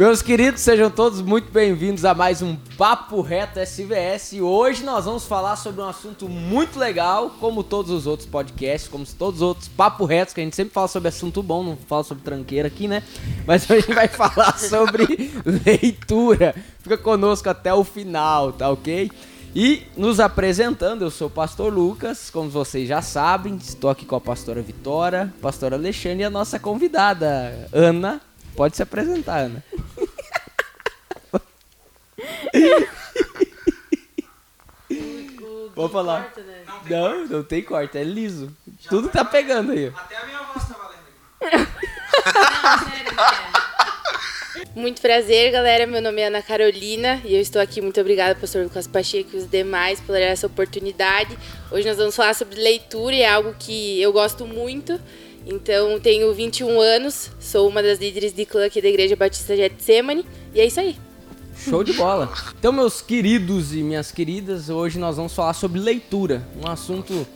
Meus queridos, sejam todos muito bem-vindos a mais um Papo Reto SVS. E hoje nós vamos falar sobre um assunto muito legal, como todos os outros podcasts, como todos os outros Papo Retos, que a gente sempre fala sobre assunto bom, não fala sobre tranqueira aqui, né? Mas hoje a gente vai falar sobre leitura. Fica conosco até o final, tá ok? E nos apresentando, eu sou o pastor Lucas, como vocês já sabem, estou aqui com a pastora Vitória, pastora Alexandre e a nossa convidada, Ana. Pode se apresentar, Ana. Vou falar. Corte, né? Não, não, tem corte, é liso. Já Tudo tá pegando aí. Até a minha voz tá valendo aqui. Muito prazer, galera. Meu nome é Ana Carolina e eu estou aqui. Muito obrigada, pastor Lucas Pacheco e os demais, por essa oportunidade. Hoje nós vamos falar sobre leitura e é algo que eu gosto muito. Então, tenho 21 anos, sou uma das líderes de clã aqui da Igreja Batista Getsemane e é isso aí. Show de bola. Então, meus queridos e minhas queridas, hoje nós vamos falar sobre leitura. Um assunto.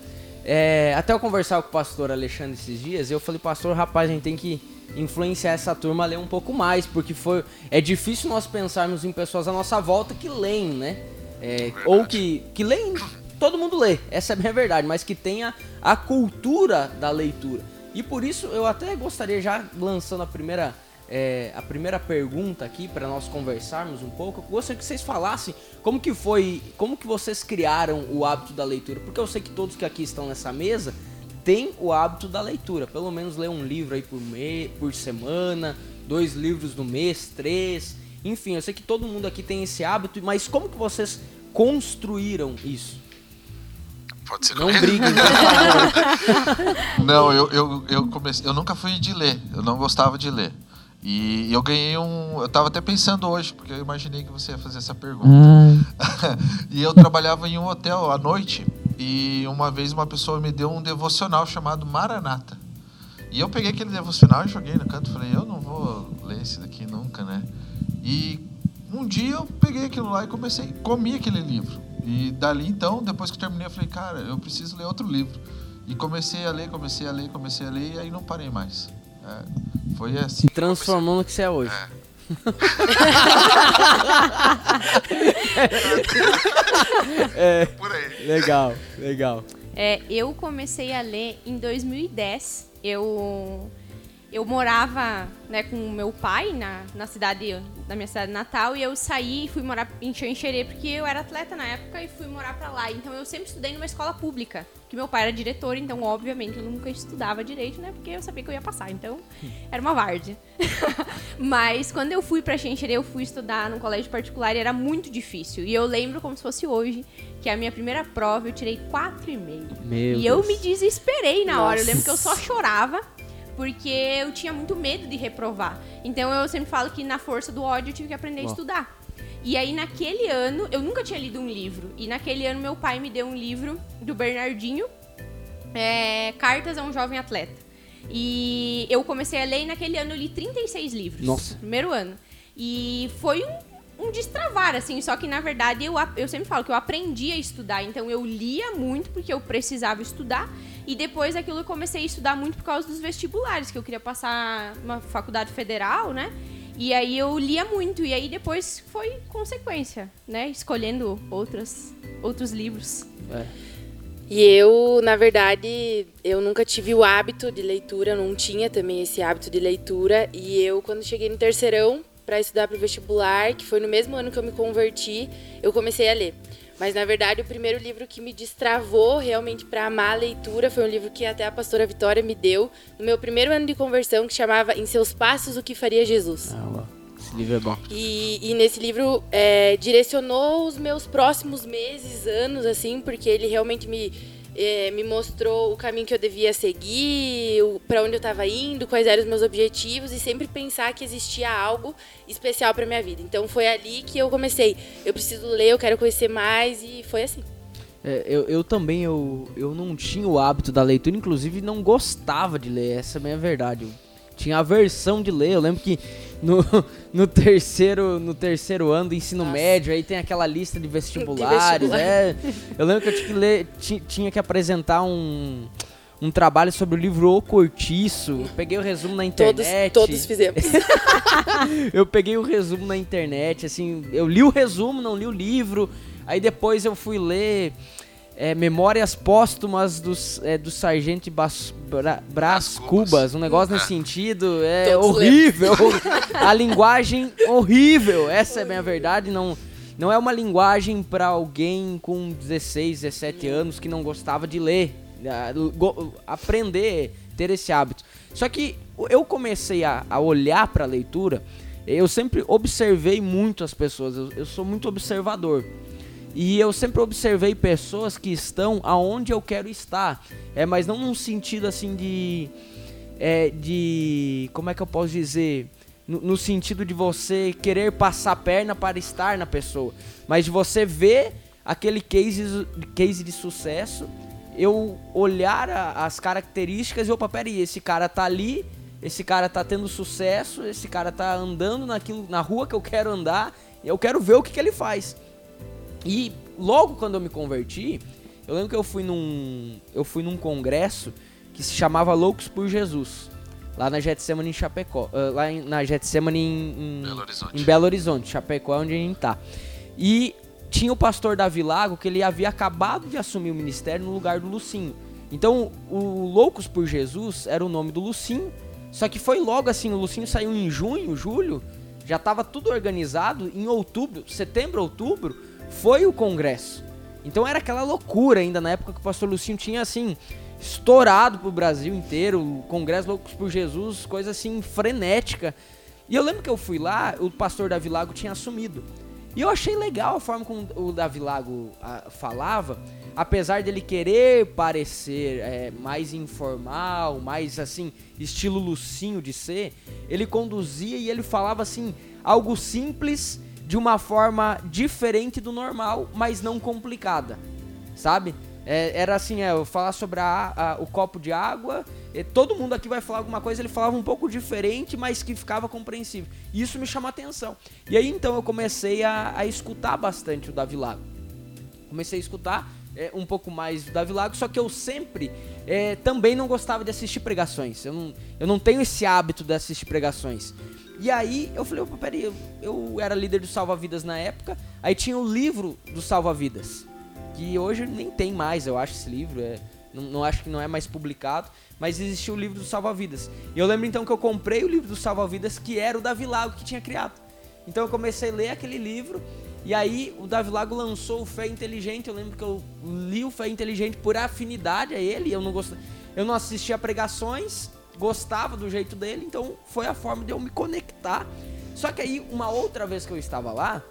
É, até eu conversar com o pastor Alexandre esses dias, eu falei, pastor, rapaz, a gente tem que influenciar essa turma a ler um pouco mais, porque foi é difícil nós pensarmos em pessoas à nossa volta que leem, né? É, ou que, que leem, todo mundo lê, essa é a minha verdade, mas que tenha a cultura da leitura. E por isso eu até gostaria já lançando a primeira é, a primeira pergunta aqui para nós conversarmos um pouco. Eu gostaria que vocês falassem como que foi, como que vocês criaram o hábito da leitura, porque eu sei que todos que aqui estão nessa mesa têm o hábito da leitura, pelo menos ler um livro aí por mês, por semana, dois livros no mês, três, enfim, eu sei que todo mundo aqui tem esse hábito, mas como que vocês construíram isso? Pode ser Não briguem, Não, eu, eu, eu comecei. Eu nunca fui de ler. Eu não gostava de ler. E eu ganhei um. Eu estava até pensando hoje, porque eu imaginei que você ia fazer essa pergunta. Hum. e eu trabalhava em um hotel à noite. E uma vez uma pessoa me deu um devocional chamado Maranata. E eu peguei aquele devocional e joguei no canto. Falei, eu não vou ler esse daqui nunca, né? E um dia eu peguei aquilo lá e comecei, comi aquele livro. E dali então, depois que eu terminei, eu falei, cara, eu preciso ler outro livro. E comecei a ler, comecei a ler, comecei a ler, e aí não parei mais. É, foi assim. Se transformou no que você é hoje. É. é. Por aí. Legal, legal. É, eu comecei a ler em 2010. Eu eu morava né, com o meu pai na, na cidade, na minha cidade natal, e eu saí e fui morar em Xanxerê, porque eu era atleta na época e fui morar para lá. Então eu sempre estudei numa escola pública, que meu pai era diretor, então obviamente eu nunca estudava direito, né, porque eu sabia que eu ia passar, então era uma várzea. Mas quando eu fui para Xanxerê, eu fui estudar num colégio particular e era muito difícil. E eu lembro como se fosse hoje, que a minha primeira prova eu tirei 4,5. E Deus. eu me desesperei na Nossa. hora, eu lembro que eu só chorava porque eu tinha muito medo de reprovar. Então eu sempre falo que na força do ódio eu tive que aprender Bom. a estudar. E aí naquele ano, eu nunca tinha lido um livro. E naquele ano meu pai me deu um livro do Bernardinho, é, Cartas a um Jovem Atleta. E eu comecei a ler e naquele ano eu li 36 livros. Nossa. Primeiro ano. E foi um um destravar, assim. Só que, na verdade, eu, eu sempre falo que eu aprendi a estudar. Então, eu lia muito porque eu precisava estudar. E depois aquilo eu comecei a estudar muito por causa dos vestibulares, que eu queria passar uma faculdade federal, né? E aí eu lia muito. E aí depois foi consequência, né? Escolhendo outras, outros livros. É. E eu, na verdade, eu nunca tive o hábito de leitura, não tinha também esse hábito de leitura. E eu, quando cheguei no terceirão, para estudar para o vestibular, que foi no mesmo ano que eu me converti, eu comecei a ler. Mas na verdade, o primeiro livro que me destravou realmente para amar a leitura foi um livro que até a pastora Vitória me deu no meu primeiro ano de conversão, que chamava Em Seus Passos o que Faria Jesus. Ah, Esse livro é bom. E, e nesse livro é, direcionou os meus próximos meses, anos, assim, porque ele realmente me é, me mostrou o caminho que eu devia seguir, para onde eu estava indo, quais eram os meus objetivos e sempre pensar que existia algo especial para minha vida. Então foi ali que eu comecei. Eu preciso ler, eu quero conhecer mais e foi assim. É, eu, eu também eu, eu não tinha o hábito da leitura, inclusive não gostava de ler, essa é a minha verdade. Eu tinha aversão de ler. Eu lembro que no, no, terceiro, no terceiro ano do ensino Nossa. médio, aí tem aquela lista de vestibulares. De vestibular. é, eu lembro que eu tinha que ler, tinha que apresentar um um trabalho sobre o livro O Cortiço. Eu peguei o resumo na Todos, internet. todos fizemos. eu peguei o resumo na internet, assim, eu li o resumo, não li o livro. Aí depois eu fui ler é, Memórias Póstumas dos, é, do Sargento Bas, Bra, Brás Cubas, um negócio nesse sentido. É Todos horrível. a linguagem horrível. Essa é bem a verdade, não. Não é uma linguagem para alguém com 16, 17 anos que não gostava de ler, a- go- aprender, ter esse hábito. Só que eu comecei a, a olhar para a leitura, eu sempre observei muito as pessoas, eu, eu sou muito observador. E eu sempre observei pessoas que estão aonde eu quero estar. É, mas não num sentido assim de. É, de. Como é que eu posso dizer? No, no sentido de você querer passar a perna para estar na pessoa. Mas de você ver aquele case, case de sucesso, eu olhar a- as características e opa, peraí, esse cara tá ali, esse cara tá tendo sucesso, esse cara tá andando naquilo, na rua que eu quero andar, eu quero ver o que, que ele faz. E logo quando eu me converti, eu lembro que eu fui num eu fui num congresso que se chamava Loucos por Jesus, lá na Getsemane em Chapecó, lá em- na Getsemane em, em Belo Horizonte. em Belo Horizonte, Chapecó é onde a gente tá. E tinha o pastor Davi Lago que ele havia acabado de assumir o ministério no lugar do Lucinho. Então, o Loucos por Jesus era o nome do Lucinho, só que foi logo assim, o Lucinho saiu em junho, julho, já estava tudo organizado, em outubro, setembro, outubro, foi o congresso. Então era aquela loucura ainda na época que o pastor Lucinho tinha assim estourado pro Brasil inteiro, o Congresso Loucos por Jesus, coisa assim frenética. E eu lembro que eu fui lá, o pastor Davi Lago tinha assumido. E eu achei legal a forma como o Davi Lago ah, falava, apesar dele querer parecer é, mais informal, mais assim, estilo Lucinho de ser, ele conduzia e ele falava assim, algo simples de uma forma diferente do normal, mas não complicada, sabe? É, era assim, é, eu falar sobre a- a- o copo de água, todo mundo aqui vai falar alguma coisa, ele falava um pouco diferente, mas que ficava compreensível. E isso me chamou a atenção. E aí então eu comecei a, a escutar bastante o Davi Lago. Comecei a escutar é, um pouco mais do Davi Lago, só que eu sempre é, também não gostava de assistir pregações. Eu não, eu não tenho esse hábito de assistir pregações. E aí eu falei, opa, peraí, eu, eu era líder do Salva Vidas na época, aí tinha o livro do Salva Vidas, que hoje nem tem mais, eu acho, esse livro, é, não, não acho que não é mais publicado, mas existia o livro do Salva Vidas. E eu lembro então que eu comprei o livro do Salva Vidas, que era o Davi Lago que tinha criado. Então eu comecei a ler aquele livro, e aí o Davi Lago lançou o Fé Inteligente, eu lembro que eu li o Fé Inteligente por afinidade a ele, eu não gostava, eu não assistia pregações, gostava do jeito dele, então foi a forma de eu me conectar. Só que aí, uma outra vez que eu estava lá,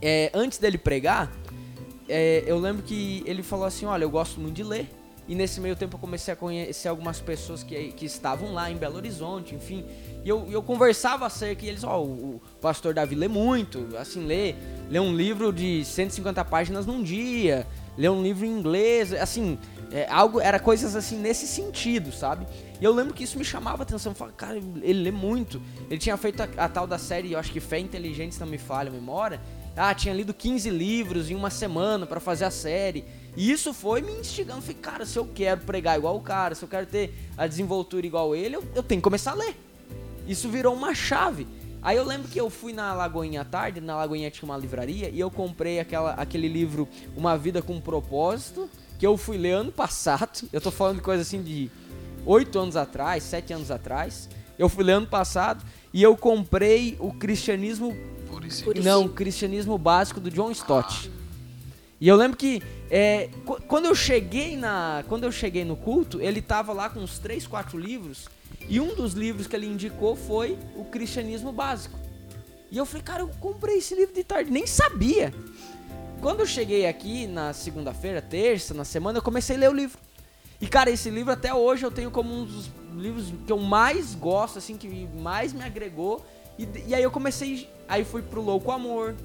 é, antes dele pregar, é, eu lembro que ele falou assim: Olha, eu gosto muito de ler. E nesse meio tempo eu comecei a conhecer algumas pessoas que, que estavam lá em Belo Horizonte, enfim. E eu, eu conversava acerca e eles, ó, o, o pastor Davi lê muito, assim, lê, lê um livro de 150 páginas num dia, lê um livro em inglês, assim, é, algo, era coisas assim nesse sentido, sabe? E eu lembro que isso me chamava a atenção, eu falava, cara, ele lê muito. Ele tinha feito a, a tal da série, eu acho que Fé Inteligente, se não me falha a memória. Ah, tinha lido 15 livros em uma semana pra fazer a série. E isso foi me instigando. Falei, cara, se eu quero pregar igual o cara, se eu quero ter a desenvoltura igual ele, eu, eu tenho que começar a ler. Isso virou uma chave. Aí eu lembro que eu fui na Lagoinha à tarde, na Lagoinha tinha uma livraria, e eu comprei aquela, aquele livro Uma Vida com Propósito, que eu fui ler ano passado. Eu tô falando de coisa assim de oito anos atrás, sete anos atrás. Eu fui ler ano passado e eu comprei o Cristianismo Puríssimo. Não, cristianismo básico do John Stott. E eu lembro que é, qu- quando eu cheguei na, quando eu cheguei no culto, ele tava lá com uns 3, 4 livros, e um dos livros que ele indicou foi o Cristianismo Básico. E eu falei, cara, eu comprei esse livro de tarde, nem sabia. Quando eu cheguei aqui na segunda-feira, terça, na semana, eu comecei a ler o livro. E cara, esse livro até hoje eu tenho como um dos livros que eu mais gosto, assim, que mais me agregou. E, e aí eu comecei, aí fui pro Louco Amor.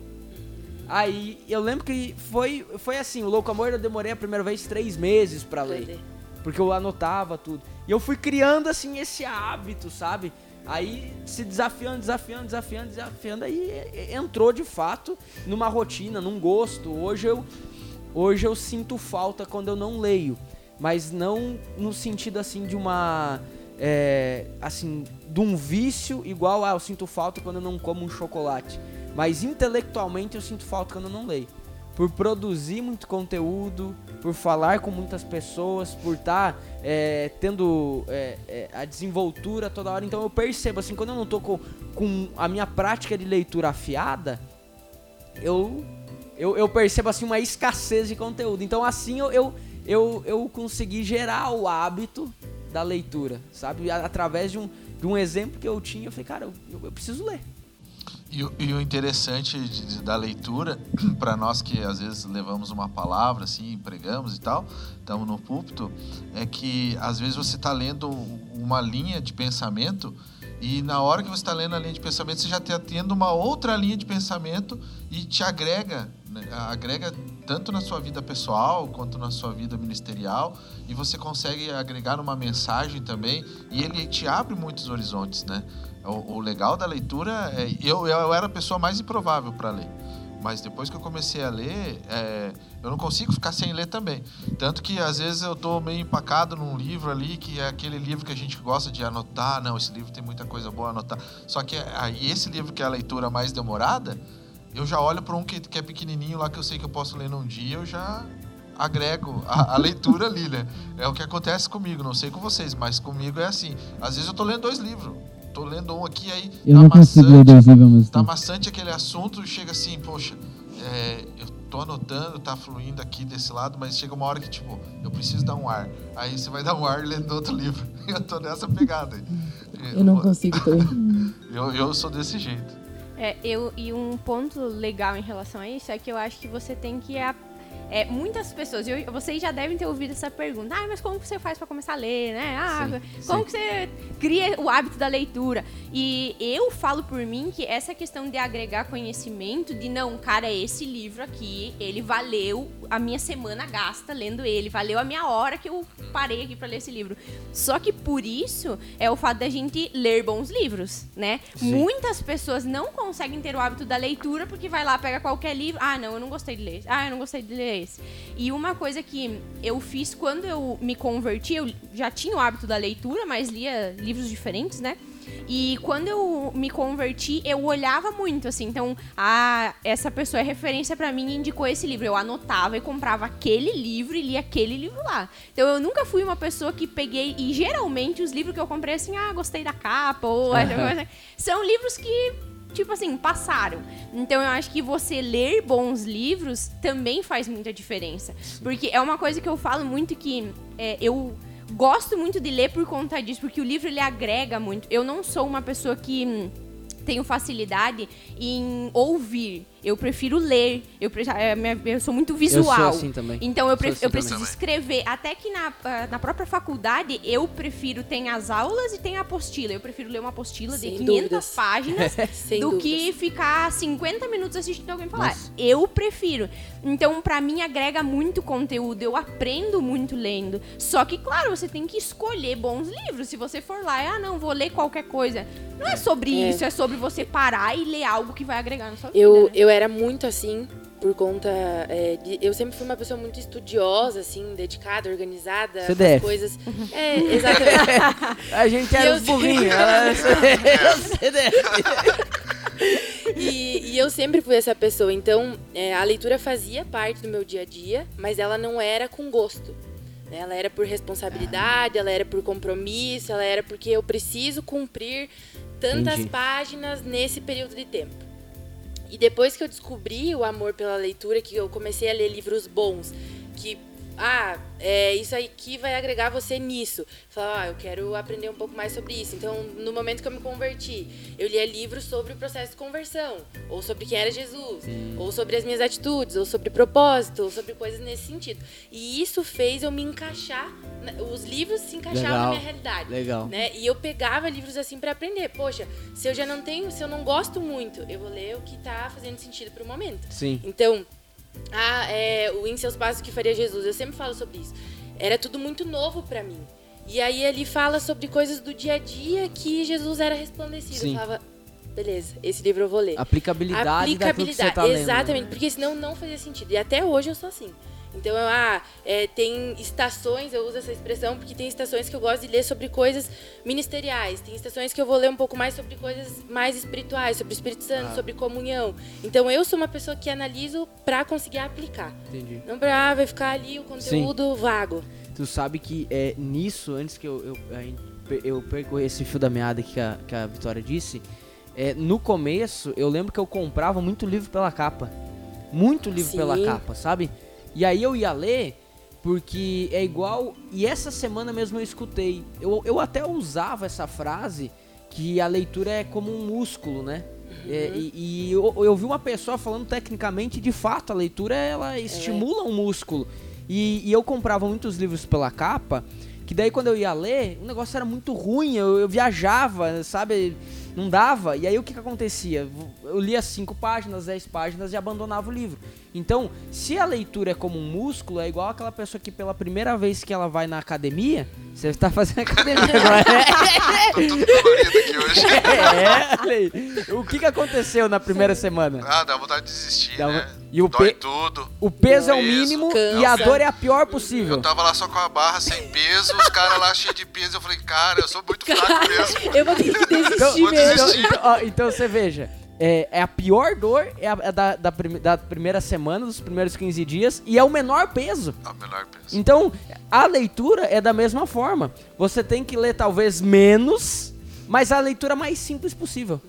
Aí eu lembro que foi, foi assim, o Louco Amor eu demorei a primeira vez três meses pra ler. Porque eu anotava tudo. E eu fui criando, assim, esse hábito, sabe? Aí se desafiando, desafiando, desafiando, desafiando, aí entrou de fato numa rotina, num gosto. Hoje eu, hoje eu sinto falta quando eu não leio. mas não no sentido assim de uma é, assim de um vício igual ah, eu sinto falta quando eu não como um chocolate, mas intelectualmente eu sinto falta quando eu não leio. Por produzir muito conteúdo, por falar com muitas pessoas, por estar tá, é, tendo é, é, a desenvoltura toda hora. Então eu percebo, assim, quando eu não tô com, com a minha prática de leitura afiada, eu, eu, eu, percebo, assim, uma escassez de conteúdo. Então assim eu, eu, eu, eu consegui gerar o hábito da leitura, sabe? Através de um, de um exemplo que eu tinha, eu falei, cara, eu, eu preciso ler. E, e, o interessante de, de, da leitura, para nós que às vezes levamos uma palavra, assim, pregamos e tal, estamos no púlpito, é que às vezes você está lendo uma linha de pensamento e na hora que você está lendo a linha de pensamento, você já está tendo uma outra linha de pensamento e te agrega, né? agrega tanto na sua vida pessoal quanto na sua vida ministerial e você consegue agregar uma mensagem também e ele te abre muitos horizontes, né? O, o legal da leitura é. Eu, eu era a pessoa mais improvável para ler. Mas depois que eu comecei a ler, é, eu não consigo ficar sem ler também. Tanto que às vezes eu estou meio empacado num livro ali, que é aquele livro que a gente gosta de anotar. Não, esse livro tem muita coisa boa a anotar. Só que aí esse livro que é a leitura mais demorada, eu já olho para um que, que é pequenininho lá que eu sei que eu posso ler num dia, eu já agrego a, a, leitura ali, né? É o que acontece comigo, não sei com vocês, mas comigo é assim. Às vezes eu tô lendo dois livros tô lendo um aqui, aí eu tá não consigo ler dois livros mesmo Tá maçante aquele assunto e chega assim, poxa, é, eu tô anotando, tá fluindo aqui desse lado, mas chega uma hora que, tipo, eu preciso dar um ar. Aí você vai dar um ar lendo outro livro. Eu tô nessa pegada. Eu não consigo também. Eu, eu sou desse jeito. É, eu, e um ponto legal em relação a isso é que eu acho que você tem que é, muitas pessoas, eu, vocês já devem ter ouvido essa pergunta, ah, mas como você faz para começar a ler, né? Ah, sim, como sim. você cria o hábito da leitura? E eu falo por mim que essa questão de agregar conhecimento, de não, cara, esse livro aqui, ele valeu a minha semana gasta lendo ele, valeu a minha hora que eu parei aqui para ler esse livro. Só que por isso é o fato da gente ler bons livros, né? Sim. Muitas pessoas não conseguem ter o hábito da leitura porque vai lá, pega qualquer livro, ah, não, eu não gostei de ler. Ah, eu não gostei de ler esse. E uma coisa que eu fiz quando eu me converti, eu já tinha o hábito da leitura, mas lia livros diferentes, né? E quando eu me converti, eu olhava muito, assim. Então, ah, essa pessoa é referência para mim e indicou esse livro. Eu anotava e comprava aquele livro e lia aquele livro lá. Então, eu nunca fui uma pessoa que peguei. E geralmente, os livros que eu comprei, assim, ah, gostei da capa, ou. são livros que tipo assim, passaram. Então eu acho que você ler bons livros também faz muita diferença. Porque é uma coisa que eu falo muito que é, eu gosto muito de ler por conta disso, porque o livro ele agrega muito. Eu não sou uma pessoa que hum, tenho facilidade em ouvir. Eu prefiro ler. Eu, é, eu sou muito visual. Eu sou assim também. Então eu, pre assim eu preciso também. escrever. Até que na, ah, na própria faculdade eu prefiro tem as aulas e tem a apostila. Eu prefiro ler uma apostila Sem de 500 dúvidas. páginas do dúvidas. que ficar 50 minutos assistindo alguém falar. Nossa. Eu prefiro. Então para mim agrega muito conteúdo. Eu aprendo muito lendo. Só que claro, você tem que escolher bons livros. Se você for lá, ah não, vou ler qualquer coisa. Não é sobre é. isso, é sobre você parar e ler algo que vai agregar na sua eu, vida. Né? Eu era muito assim, por conta é, de, eu sempre fui uma pessoa muito estudiosa assim dedicada organizada CDF. coisas. É exatamente. A gente era os burrinhos ela CDF e, e, eu sempre fui essa pessoa. Então é, a leitura fazia parte do meu dia a dia mas ela não era com gosto né? ela era por responsabilidade ela era por compromisso ela era porque eu preciso cumprir tantas Entendi. páginas nesse período de tempo e depois que eu descobri o amor pela leitura, que eu comecei a ler livros bons, que ah, é, isso aqui vai agregar você nisso. Falar, ah, eu quero aprender um pouco mais sobre isso. Então, no momento que eu me converti, eu lia livros sobre o processo de conversão, ou sobre quem era Jesus, Sim. ou sobre as minhas atitudes, ou sobre propósito, ou sobre coisas nesse sentido. E isso fez eu me encaixar, os livros se encaixavam Legal. na minha realidade. Legal. Né? E eu pegava livros assim para aprender. Poxa, se eu já não tenho, se eu não gosto muito, eu vou ler o que tá fazendo sentido pro momento. Sim. Então, ah, é, o Em Seus Passos que Faria Jesus. Eu sempre falo sobre isso. Era tudo muito novo para mim. E aí ele fala sobre coisas do dia a dia que Jesus era resplandecido. Sim. Eu falava, beleza, esse livro eu vou ler. Aplicabilidade, Aplicabilidade, que você tá exatamente, lendo, né? porque senão não fazia sentido. E até hoje eu sou assim. Então, eu, ah, é, tem estações, eu uso essa expressão porque tem estações que eu gosto de ler sobre coisas ministeriais, tem estações que eu vou ler um pouco mais sobre coisas mais espirituais, sobre o Espírito Santo, Ah. sobre comunhão. Então, eu sou uma pessoa que analiso pra conseguir aplicar. Entendi. Não pra, ah, vai ficar ali o conteúdo vago. Tu sabe que é nisso, antes que eu, eu, eu percorrer esse fio da meada que a, que a Vitória disse, é, no começo eu lembro que eu comprava muito livro pela capa. Muito livro Sim. pela capa, sabe? E aí eu ia ler, porque é igual. E essa semana mesmo eu escutei. Eu, eu até usava essa frase que a leitura é como um músculo, né? É, e e eu, eu vi uma pessoa falando tecnicamente, de fato, a leitura ela estimula um músculo. E, e eu comprava muitos livros pela capa, que daí quando eu ia ler, o negócio era muito ruim, eu, eu viajava, sabe? Não dava. E aí o que, que acontecia? Eu lia cinco páginas, 10 páginas e abandonava o livro. Então, se a leitura é como um músculo, é igual aquela pessoa que pela primeira vez que ela vai na academia, você está fazendo academia agora. Tô tudo colorido aqui hoje. é. O que, que aconteceu na primeira semana? Ah, dá vontade de desistir, Dá né? e o Dói pe- tudo. O peso é o mínimo Cansa. e a dor é a pior possível. Eu tava lá só com a barra sem peso, os caras lá cheios de peso. Eu falei, cara, eu sou muito fraco mesmo. Eu vou ter que desistir Então, mesmo. desistir. então, ó, então você veja, é, é a pior dor é a, é da, da, prime- da primeira semana, dos primeiros 15 dias, e é o menor peso. É o menor peso. Então, a leitura é da mesma forma. Você tem que ler talvez menos, mas a leitura mais simples possível.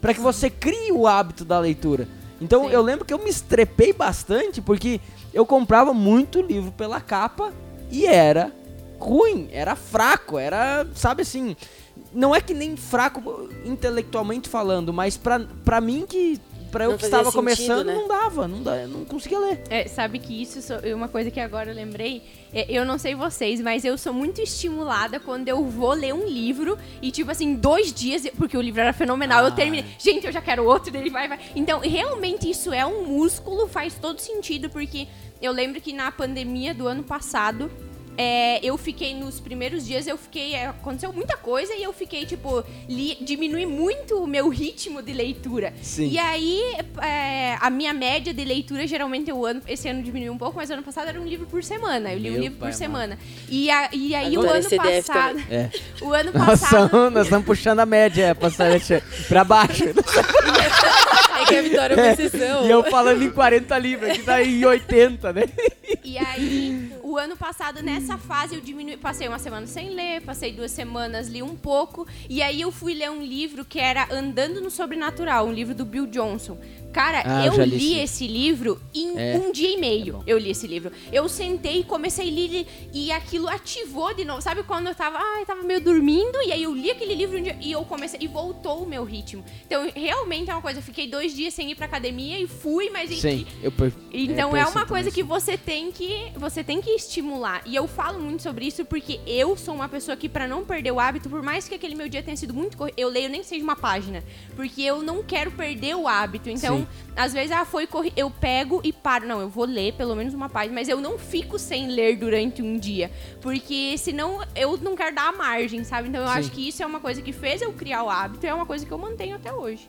Pra que você crie o hábito da leitura. Então Sim. eu lembro que eu me estrepei bastante porque eu comprava muito livro pela capa e era ruim, era fraco, era, sabe assim, não é que nem fraco intelectualmente falando, mas pra, pra mim que pra eu Não que estava sentido, começando né? não dava, não não conseguia ler. É, sabe que isso so- é uma coisa que agora eu lembrei. É, eu não sei vocês, mas eu sou muito estimulada quando eu vou ler um livro e, tipo assim, dois dias, porque o livro era fenomenal, eu terminei. Gente, eu já quero outro dele, vai, vai. Então, realmente, isso é um músculo, faz todo sentido, porque eu lembro que na pandemia do ano passado. É, eu fiquei nos primeiros dias, eu fiquei. é, Aconteceu muita coisa e eu fiquei, tipo, li, diminui muito o meu ritmo de leitura. Sim. E aí, é, a minha média de leitura, geralmente, o ano, esse ano diminuiu um pouco, mas ano passado era um livro por semana. Eu li um Meu livro pai por amado. semana. E, a- e aí, Agora o ano CDF passado. É. O ano Nós passado. estamos, nós estamos puxando a média, Alexandre, pra baixo. É que a Vitória é uma exceção. E eu falando em 40 livros, aqui tá em 80, né? E aí, ano passado, nessa fase, eu diminui, passei uma semana sem ler, passei duas semanas, li um pouco. E aí eu fui ler um livro que era Andando no Sobrenatural, um livro do Bill Johnson. Cara, Ah, eu já li li esse. livro em É. um dia e É meio. bom. eu li esse livro. Eu sentei e comecei a ler e aquilo ativou de novo. Sabe quando eu tava, ah, eu tava meio dormindo e aí eu li aquele livro um dia, e eu comecei e voltou o meu ritmo. Então, realmente é uma coisa, eu fiquei dois dias sem ir pra academia e fui, mas Sim, eu per- então é, é, uma coisa isso. que você tem que você tem que estimular. E eu falo muito sobre isso porque eu sou uma pessoa que pra não perder o hábito, por mais que aquele meu dia tenha sido muito corrido, eu leio nem que seja uma página, porque eu não quero perder o hábito. Então, Sim. Às vezes ah, foi corri eu pego e paro, não, eu vou ler pelo menos uma página, mas eu não fico sem ler durante um dia, porque senão eu não quero dar a margem, sabe? Então eu Sim. acho que isso é uma coisa que fez eu criar o hábito e é uma coisa que eu mantenho até hoje.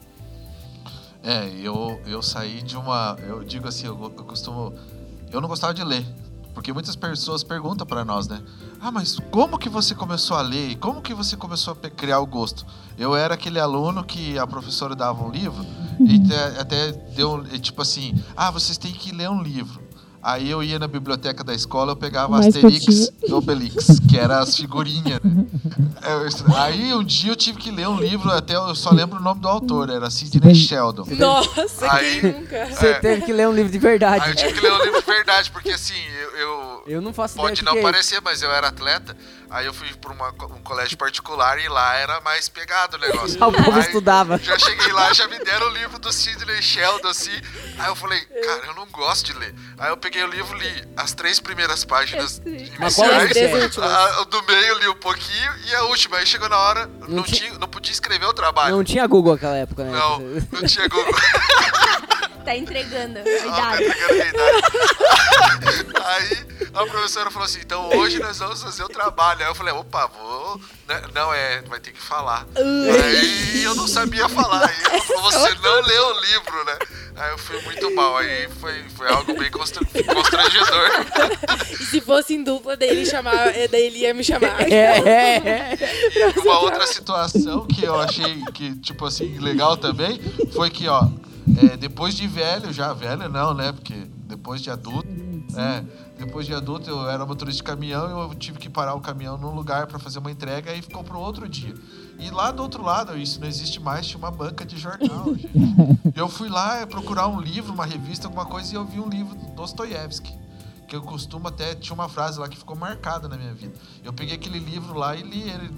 É, eu, eu saí de uma. Eu digo assim, eu, eu costumo. Eu não gostava de ler. Porque muitas pessoas perguntam pra nós, né? Ah, mas como que você começou a ler? Como que você começou a criar o gosto? Eu era aquele aluno que a professora dava um livro e te- até deu, tipo assim, ah, vocês têm que ler um livro. Aí eu ia na biblioteca da escola, eu pegava Mais Asterix e Obelix, que era as figurinhas. né? Eu- Aí um dia eu tive que ler um livro, até eu só lembro o nome do autor, era Sidney Sheldon. Nossa, Aí- quem nunca? Você É. teve que ler um livro de verdade. Aí eu tive que ler um livro de verdade, porque assim, eu. eu- Eu não faço pode ideia não que é parecer, mas eu era atleta. Aí eu fui pra uma- um colégio particular e lá era mais pegado o negócio. Ah, o povo Aí estudava. Já cheguei lá, já me deram o livro do Sidney Sheldon, assim. Aí eu falei, cara, eu não gosto de ler. Aí eu peguei o livro, li as três primeiras páginas iniciais. A- a do meio li um pouquinho e a última. Aí chegou na hora, não, ti- tinha, não podia escrever o trabalho. Não tinha Google naquela época, né? Não, não tinha Google. Tá entregando a Ah, idade. tá entregando a idade. Aí a professora falou assim: então hoje nós vamos fazer o trabalho. Aí eu falei: opa, vou né, Não, é, vai ter que falar. Aí eu não sabia falar. Aí falou, você não leu o livro, né? Aí eu fui muito mal. Aí foi, foi algo bem constra- constrangedor. E se fosse em dupla, daí ele, chamava, eh, daí ele ia me chamar. É, é, é. E uma outra situação que eu achei que, tipo assim, legal também, foi que, ó, é, depois de velho, já velho não, né? Porque depois de adulto, é, depois de adulto eu era motorista de caminhão e eu tive que parar o caminhão num lugar para fazer uma entrega e ficou pro outro dia. E lá do outro lado, isso não existe mais, tinha uma banca de jornal, gente. Eu fui lá procurar um livro, uma revista, alguma coisa, e eu vi um livro do Dostoiévski. Que eu costumo até. Tinha uma frase lá que ficou marcada na minha vida. Eu peguei aquele livro lá e li ele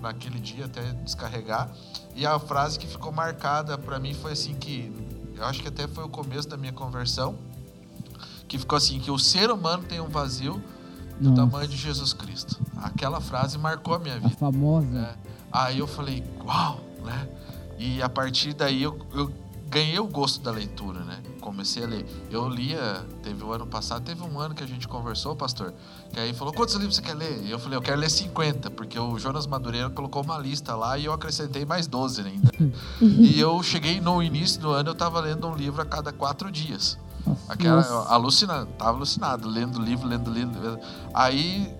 naquele dia até descarregar. E a frase que ficou marcada pra mim foi assim que. Eu acho que até foi o começo da minha conversão. Que ficou assim, que o ser humano tem um vazio do Nossa. tamanho de Jesus Cristo. Aquela frase marcou a minha A vida. famosa. É. Aí eu falei, uau, né? E a partir daí eu, eu ganhei o gosto da leitura, né? Comecei a ler. Eu lia, teve o ano passado, teve um ano que a gente conversou, pastor, que aí falou, quantos livros você quer ler? E eu falei, eu quero ler 50, porque o Jonas Madureira colocou uma lista lá e eu acrescentei mais 12 ainda. e eu cheguei no início do ano, eu tava lendo um livro a cada quatro dias. Aquela, alucinado, tava alucinado, lendo livro, lendo livro. lendo- Aí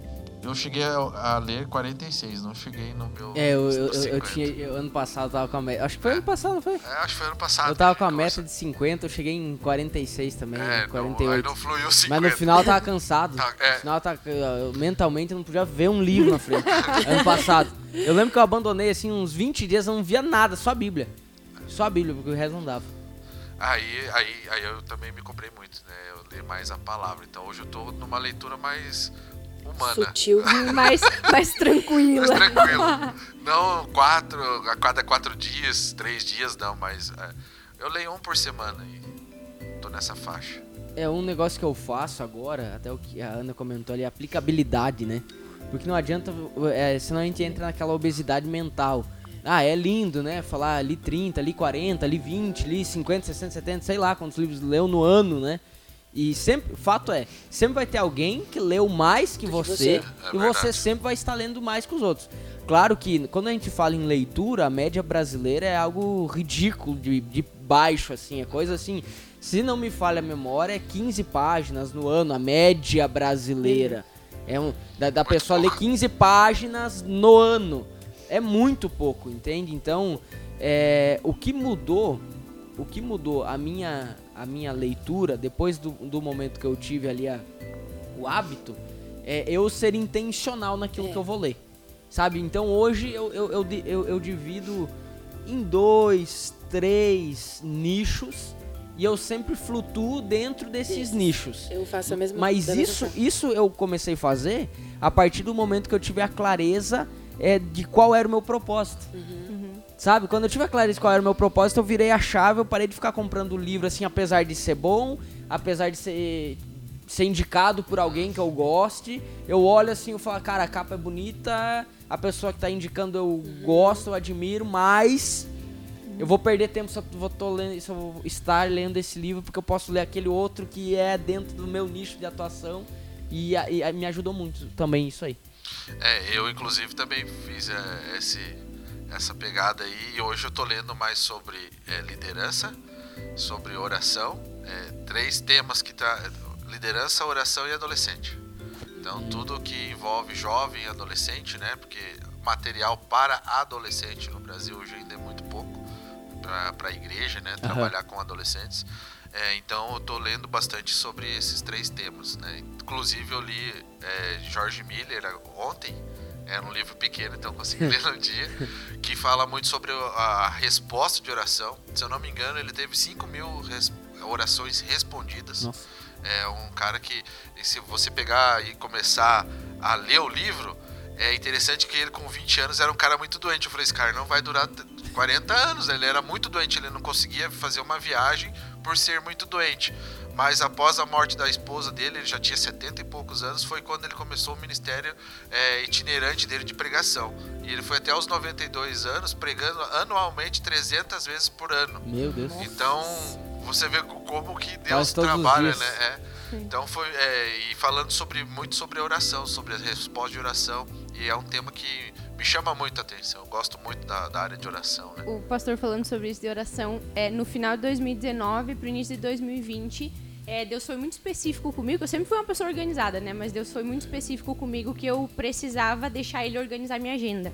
eu cheguei a, a ler 46, não cheguei no meu. É, eu, eu, eu, 50. tinha. eu- ano passado eu tava com a meta. Acho que foi ano passado, não foi? É, acho que foi ano passado. Eu tava com a gente meta de 50, eu cheguei em 46 também, É, não, aí 48. não fluiu 50. Mas no final eu tava cansado. Tá, é. No final eu tava, eu, mentalmente eu não podia ver um livro na frente. ano passado. Eu lembro que eu abandonei assim uns 20 dias, eu não via nada, só a Bíblia. Só a Bíblia, porque o resto não dava. Aí, aí, aí eu também me comprei muito, né? Eu li mais a palavra. Então hoje eu tô numa leitura mais humana. Sutil. mais, mais tranquila. Mais tranquilo. Não quatro, a cada quatro dias, três dias, não, mas é, eu leio um por semana e tô nessa faixa. É um negócio que eu faço agora, até o que a Ana comentou ali, aplicabilidade, né? Porque não adianta, é, senão a gente entra naquela obesidade mental. Ah, é lindo, né? Falar ali 30, ali 40, ali 20, ali 50, 60, 70, sei lá quantos livros leu no ano, né? E sempre, o fato é, sempre vai ter alguém que leu mais que você, você. É e você sempre vai estar lendo mais que os outros. Claro que quando a gente fala em leitura, a média brasileira é algo ridículo de, de baixo, assim, é coisa assim. Se não me falha a memória, é 15 páginas no ano, a média brasileira. É um, da, da pessoa ler 15 páginas no ano. É muito pouco, entende? Então, é, o que mudou, o que mudou a minha, a minha leitura depois do, do momento que eu tive ali a, o hábito, é eu ser intencional naquilo É. que eu vou ler. Sabe? Então hoje eu, eu, eu, eu, eu divido em dois, três nichos e eu sempre flutuo dentro desses Desses. nichos. Eu faço a mesma Mas da mesma isso, isso eu comecei a fazer a partir do momento que eu tive a clareza é, de qual era o meu propósito. Sabe? Quando eu tive a clareza qual era o meu propósito, eu virei a chave, eu parei de ficar comprando livro assim, apesar de ser bom, apesar de ser, ser indicado por alguém que eu goste. Eu olho assim e falo, cara, a capa é bonita, a pessoa que tá indicando eu gosto, eu admiro, mas eu vou perder tempo se eu, vou lendo, se eu vou estar lendo esse livro, porque eu posso ler aquele outro que é dentro do meu nicho de atuação. E, e a- me ajudou muito também isso aí. É, eu inclusive também fiz é, esse, essa pegada aí e hoje eu tô lendo mais sobre é, liderança, sobre oração, é, três temas que tá liderança, oração e adolescente. Então tudo que envolve jovem e adolescente, né? Porque material para adolescente no Brasil hoje ainda é muito pouco para a igreja, né? Trabalhar com adolescentes. É, então eu tô lendo bastante sobre esses três temas, né? Inclusive eu li é, George Miller ontem, era um livro pequeno, então consegui ler no dia, que fala muito sobre a resposta de oração. Se eu não me engano, ele teve 5 mil res- orações respondidas. Nossa. É um cara que, se você pegar e começar a ler o livro, é interessante que ele com 20 anos era um cara muito doente. Eu falei, esse cara não vai durar t- 40 anos. Ele era muito doente, ele não conseguia fazer uma viagem por ser muito doente. Mas após a morte da esposa dele, ele já tinha 70 e poucos anos, foi quando ele começou o ministério é, itinerante dele de pregação. E ele foi até os 92 anos pregando anualmente 300 vezes por ano. Meu Deus. Então, você vê co- como que Deus trabalha, né? É. Então foi é, e falando sobre muito sobre a oração, sobre a resposta de oração e é um tema que me chama muito a atenção. Eu gosto muito da, da área de oração, né? O pastor falando sobre isso de oração, é, no final de 2019 pro início de 2020, é, Deus foi muito específico comigo. Eu sempre fui uma pessoa organizada, né? Mas Deus foi muito específico comigo que eu precisava deixar Ele organizar minha agenda.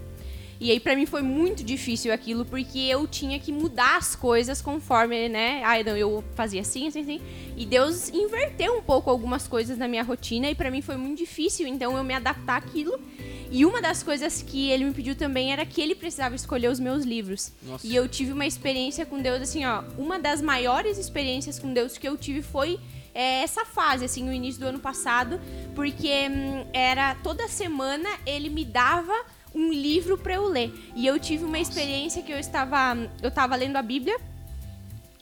E aí pra mim foi muito difícil aquilo, porque eu tinha que mudar as coisas conforme, né? Ah, não, eu fazia assim, assim, assim. E Deus inverteu um pouco algumas coisas na minha rotina e pra mim foi muito difícil, então eu me adaptar àquilo. E uma das coisas que ele me pediu também era que ele precisava escolher os meus livros. Nossa. E eu tive uma experiência com Deus, assim, ó. Uma das maiores experiências com Deus que eu tive foi é, essa fase, assim, no início do ano passado. Porque hum, era toda semana ele me dava um livro pra eu ler. E eu tive uma experiência que eu estava. Eu estava lendo a Bíblia.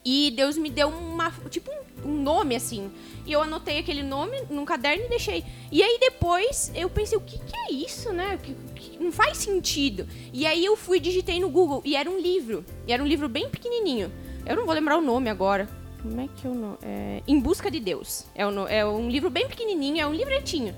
E Deus me deu uma. Tipo, um, um nome, assim. E eu anotei aquele nome num caderno e deixei. E aí depois eu pensei, o que, que é isso, né? Que, que- não faz sentido. E aí eu fui e digitei no Google. E era um livro. E era um livro bem pequenininho. Eu não vou lembrar o nome agora. Como é que é o nome? É, em Busca de Deus. É, no- é um livro bem pequenininho, é um livretinho.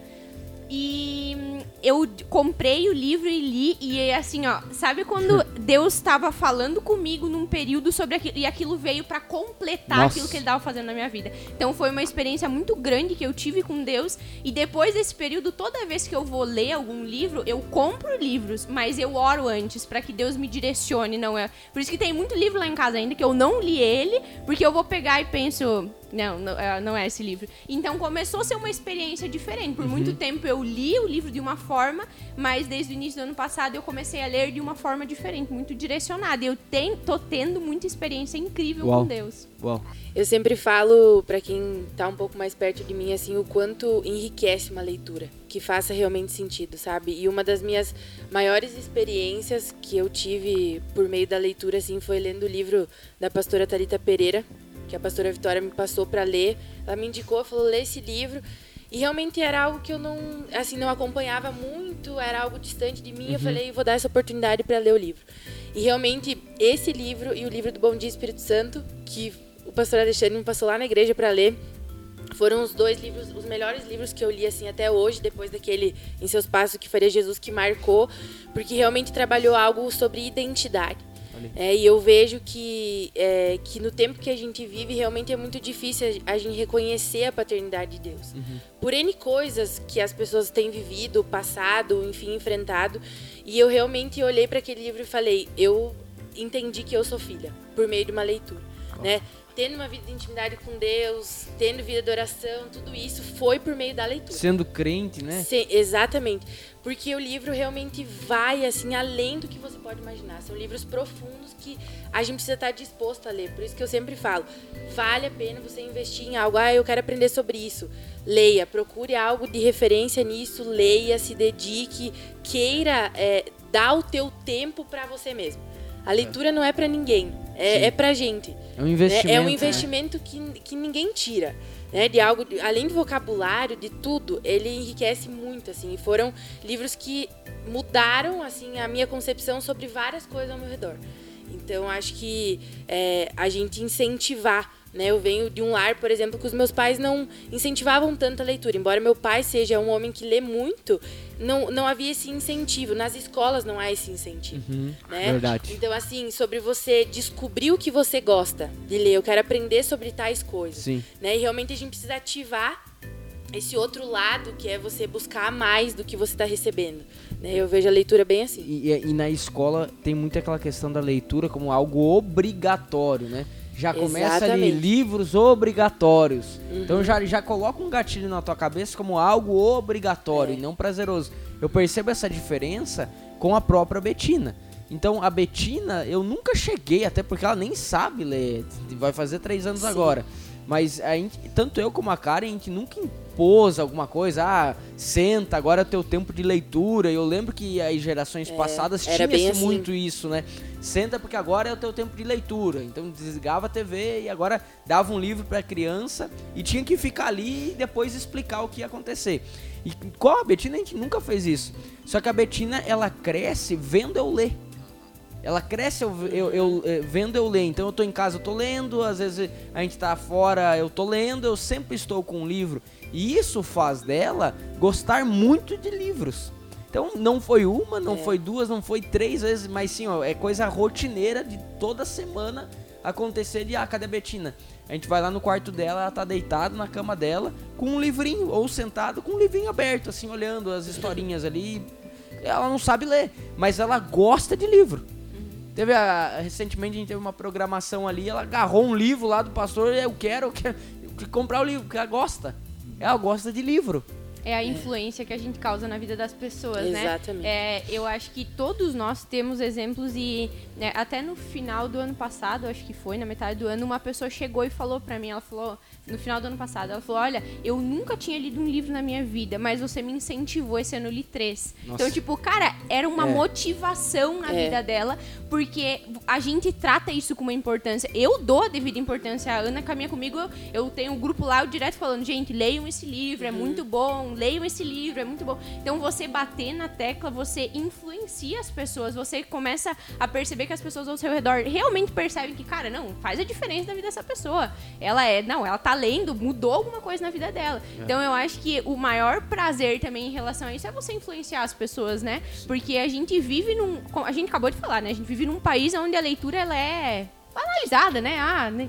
E eu comprei o livro e li, e assim, ó, sabe quando Deus estava falando comigo num período sobre aquilo, e aquilo veio pra completar Nossa. aquilo que ele estava fazendo na minha vida. Então foi uma experiência muito grande que eu tive com Deus, e depois desse período, toda vez que eu vou ler algum livro, eu compro livros, mas eu oro antes pra que Deus me direcione, não é? Por isso que tem muito livro lá em casa ainda que eu não li ele, porque eu vou pegar e penso, não, não é, não é esse livro. Então começou a ser uma experiência diferente. Por muito tempo eu li o livro de uma forma, mas desde o início do ano passado eu comecei a ler de uma forma diferente, muito direcionada. E eu ten, tô tendo muita experiência incrível Uau. com Deus. Uau. Eu sempre falo pra quem tá um pouco mais perto de mim assim o quanto enriquece uma leitura, que faça realmente sentido, sabe? E uma das minhas maiores experiências que eu tive por meio da leitura assim foi lendo o livro da pastora Talita Pereira, que a pastora Vitória me passou pra ler. Ela me indicou, falou: "Lê esse livro". E realmente era algo que eu não, assim, não acompanhava muito, era algo distante de mim. Eu falei, vou dar essa oportunidade para ler o livro. E realmente esse livro e o livro do Bom Dia Espírito Santo, que o pastor Alexandre me passou lá na igreja para ler, foram os dois livros, os melhores livros que eu li assim até hoje, depois daquele Em Seus Passos que faria Jesus que marcou, porque realmente trabalhou algo sobre identidade. É, e eu vejo que, é, que no tempo que a gente vive, realmente é muito difícil a gente reconhecer a paternidade de Deus. Por N coisas que as pessoas têm vivido, passado, enfim, enfrentado. E eu realmente olhei para aquele livro e falei, eu entendi que eu sou filha, por meio de uma leitura. Né? Tendo uma vida de intimidade com Deus, tendo vida de oração, tudo isso foi por meio da leitura. Sendo crente, né? Sim, exatamente. Porque o livro realmente vai assim além do que você pode imaginar. São livros profundos que a gente precisa estar disposto a ler. Por isso que eu sempre falo, vale a pena você investir em algo. Ah, eu quero aprender sobre isso. Leia, procure algo de referência nisso, leia, se dedique, queira é, dar o teu tempo para você mesmo. A leitura não é para ninguém, é, é pra gente. É um né? investimento. É um né? investimento que, que ninguém tira. Né? De algo, além do vocabulário, de tudo, ele enriquece muito, assim. E foram livros que mudaram, assim, a minha concepção sobre várias coisas ao meu redor. Então, acho que é, a gente incentivar, né? Eu venho de um lar, por exemplo, que os meus pais não incentivavam tanto a leitura. Embora meu pai seja um homem que lê muito, não, não havia esse incentivo. Nas escolas não há esse incentivo, Uhum, né? Verdade. Então, assim, sobre você descobrir o que você gosta de ler, eu quero aprender sobre tais coisas. Sim. Né? E realmente a gente precisa ativar esse outro lado, que é você buscar mais do que você está recebendo. Né? Eu vejo a leitura bem assim. E, e- e na escola tem muito aquela questão da leitura como algo obrigatório, né? Já começa ali livros obrigatórios. Então já, já coloca um gatilho na tua cabeça como algo obrigatório É. e não prazeroso. Eu percebo essa diferença com a própria Betina. Então a Betina, eu nunca cheguei, até porque ela nem sabe ler, vai fazer três anos Sim. agora. Mas a gente, tanto eu como a Karen, a gente nunca alguma coisa, ah, senta, agora é teu tempo de leitura. Eu lembro que as gerações passadas É, bem tinha-se assim. muito isso, né? Senta porque agora é o teu tempo de leitura. Então desligava a TV e agora dava um livro pra criança e tinha que ficar ali e depois explicar o que ia acontecer. E com a Betina a gente nunca fez isso. Só que a Betina, ela cresce vendo eu ler. Ela cresce eu, eu, eu, eh, vendo eu ler. Então eu tô em casa, eu tô lendo, às vezes a gente tá fora, eu tô lendo, eu sempre estou com um livro. E isso faz dela gostar muito de livros. Então não foi uma, não É. foi duas, não foi três vezes, mas sim, ó, é coisa rotineira de toda semana acontecer de, ah, cadê a Betina? A gente vai lá no quarto dela, ela tá deitada na cama dela, com um livrinho, ou sentado com um livrinho aberto, assim, olhando as historinhas ali. Ela não sabe ler, mas ela gosta de livro. Teve a, recentemente a gente teve uma programação ali, ela agarrou um livro lá do pastor, eu quero, eu quero eu quero comprar o livro, porque ela gosta. Ela gosta de livro. É a influência que a gente causa na vida das pessoas, né? Exatamente. É, eu acho que todos nós temos exemplos e né, até no final do ano passado, acho que foi, na metade do ano, uma pessoa chegou e falou pra mim, ela falou, no final do ano passado, ela falou, olha, eu nunca tinha lido um livro na minha vida, mas você me incentivou, esse ano eu li três. Nossa. Então, tipo, cara, era uma É. motivação na É. vida dela, porque a gente trata isso com uma importância. Eu dou a devida importância. A Ana caminha comigo, eu, eu tenho um grupo lá, eu direto falando, gente, leiam esse livro, é muito bom, leiam esse livro, é muito bom. Então você bater na tecla, você influencia as pessoas, você começa a perceber que as pessoas ao seu redor realmente percebem que, cara, não, faz a diferença na vida dessa pessoa. Ela é, não, ela tá lendo, mudou alguma coisa na vida dela. Então eu acho que o maior prazer também em relação a isso é você influenciar as pessoas, né? Porque a gente vive num. A gente acabou de falar, né? A gente vive num país onde a leitura ela é banalizada, né? Ah, né?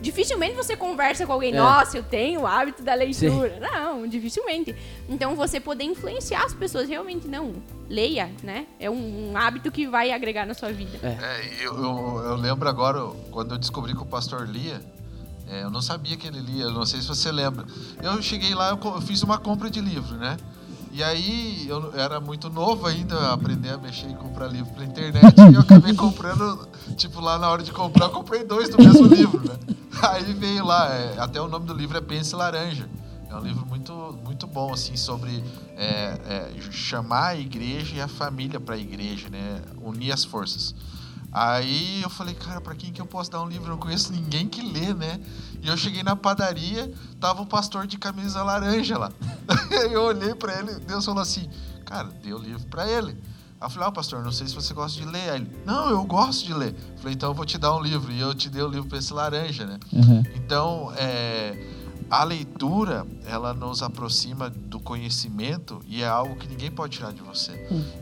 Dificilmente você conversa com alguém, É. nossa, eu tenho o hábito da leitura. Não, dificilmente. Então você poder influenciar as pessoas realmente não. Leia, né? É um, um hábito que vai agregar na sua vida. É, eu, eu, eu lembro agora, quando eu descobri que o pastor lia, é, eu não sabia que ele lia, não sei se você lembra. Eu cheguei lá, eu fiz uma compra de livro, né? E aí eu era muito novo ainda, aprender a mexer e comprar livro pela internet, e eu acabei comprando, tipo, lá na hora de comprar, eu comprei dois do mesmo livro, né? Aí veio lá, é, até o nome do livro é Pense Laranja. É um livro muito, muito bom, assim, sobre é, é, chamar a igreja e a família para a igreja, né? Unir as forças. Aí eu falei, cara, para quem que eu posso dar um livro? Eu não conheço ninguém que lê, né? E eu cheguei na padaria, tava um pastor de camisa laranja lá. eu olhei para ele, Deus falou assim, cara, dê o livro para ele. Aí eu falei, ah, pastor, não sei se você gosta de ler. Aí ele, não, eu gosto de ler. Eu falei, então eu vou te dar um livro. E eu te dei o livro para esse laranja, né? Uhum. Então, é, a leitura, ela nos aproxima do conhecimento e é algo que ninguém pode tirar de você.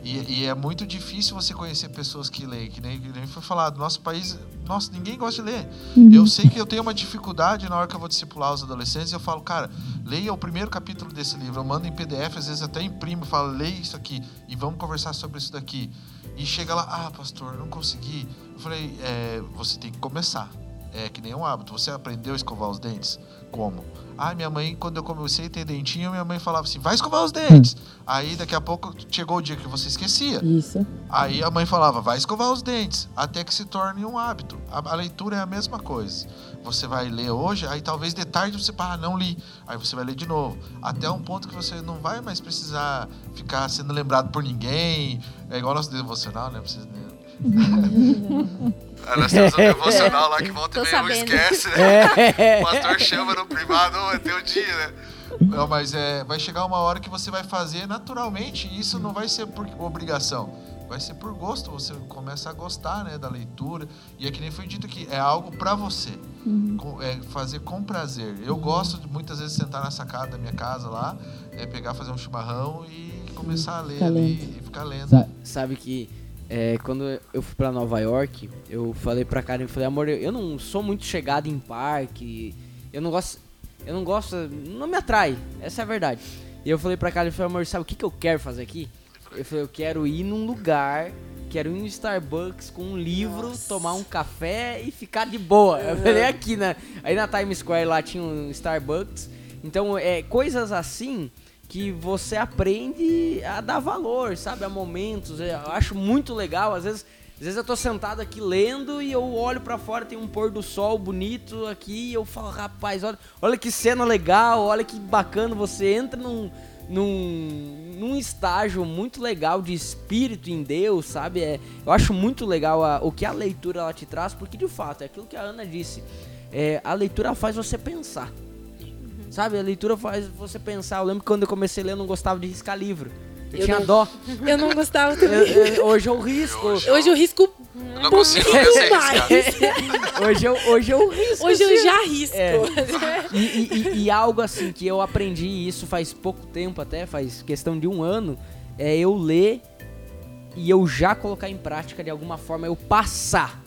E, e é muito difícil você conhecer pessoas que leem, que nem, que nem foi falado. Nosso país, nossa, ninguém gosta de ler. Eu sei que eu tenho uma dificuldade na hora que eu vou discipular os adolescentes. Eu falo, cara, leia o primeiro capítulo desse livro. Eu mando em PDF, às vezes até imprimo, falo, leia isso aqui e vamos conversar sobre isso daqui. E chega lá, ah, pastor, não consegui. Eu falei, é, você tem que começar. É que nem um hábito. Você aprendeu a escovar os dentes? Como? Ah, minha mãe, quando eu comecei a ter dentinho, minha mãe falava assim: vai escovar os dentes. Aí daqui a pouco chegou o dia que você esquecia. Isso. Aí a mãe falava: vai escovar os dentes. Até que se torne um hábito. A, a leitura é a mesma coisa. Você vai ler hoje, aí talvez de tarde você, ah, não li. Aí você vai ler de novo. Até um ponto que você não vai mais precisar ficar sendo lembrado por ninguém. É igual nosso devocional, né? Precisa, né? Ah, Nós temos um devocional lá que volta Tô e meia um sabendo. esquece, né? O pastor chama no privado, "Ô, é teu dia, né? Não, mas é, vai chegar uma hora que você vai fazer naturalmente, e isso não vai ser por obrigação, vai ser por gosto, você começa a gostar, né, da leitura, e é que nem foi dito aqui, é algo pra você, com- é fazer com prazer. Eu gosto de muitas vezes sentar na sacada da minha casa lá, é pegar, fazer um chimarrão e começar a ler Ficar ali e ficar lendo. Sa- Sabe que é, quando eu fui pra Nova York, eu falei pra Karen, eu falei, amor, eu, eu não sou muito chegado em parque, eu não gosto, eu não gosto, não me atrai, essa é a verdade. E eu falei pra Karen, eu falei, amor, sabe o que, que eu quero fazer aqui? Eu falei, eu quero ir num lugar, quero ir no Starbucks com um livro, tomar um café e ficar de boa. Eu falei aqui, né? Aí na Times Square lá tinha um Starbucks, então é coisas assim que você aprende a dar valor, sabe? A momentos. É, Eu acho muito legal. Às vezes, às vezes eu tô sentado aqui lendo e eu olho pra fora, tem um pôr do sol bonito aqui e eu falo, rapaz, olha, olha que cena legal, olha que bacana. Você entra num, num, num estágio muito legal de espírito em Deus, sabe? É, eu acho muito legal a- o que a leitura ela te traz, porque de fato, é aquilo que a Ana disse. É, a leitura faz você pensar. Sabe, a leitura faz você pensar. Eu lembro que quando eu comecei a ler, eu não gostava de riscar livro. Eu, Eu tinha não. dó. Eu não gostava Eu- também. eu- hoje eu risco. Hoje eu risco Eu não consigo mais. riscar. Hoje eu, hoje eu risco. Hoje eu assim. já risco. É. E, e- e- e algo assim que eu aprendi isso faz pouco tempo até, faz questão de um ano, é eu ler e eu já colocar em prática de alguma forma, eu passar.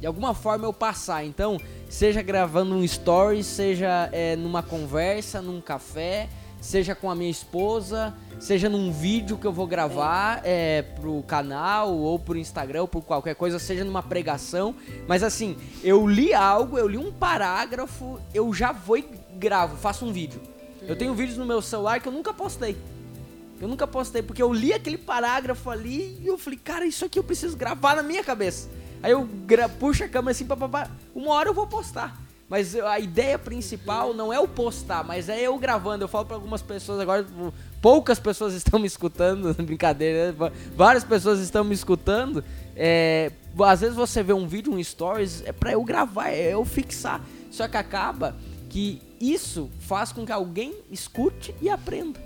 De alguma forma eu passar. Então, seja gravando um story, seja é, numa conversa, num café, seja com a minha esposa, seja num vídeo que eu vou gravar é, pro canal, ou pro Instagram, ou por qualquer coisa, seja numa pregação. Mas assim, eu li algo, eu li um parágrafo, eu já vou e gravo, faço um vídeo. Eu tenho vídeos no meu celular que eu nunca postei. Eu nunca postei, porque eu li aquele parágrafo ali e eu falei, cara, isso aqui eu preciso gravar na minha cabeça. Aí eu puxo a câmera assim, papapá, uma hora eu vou postar. Mas a ideia principal não é o postar, mas é eu gravando. Eu falo pra algumas pessoas agora, poucas pessoas estão me escutando, brincadeira, né? Várias pessoas estão me escutando. É, às vezes você vê um vídeo, um stories, é pra eu gravar, é eu fixar. Só que acaba que isso faz com que alguém escute e aprenda.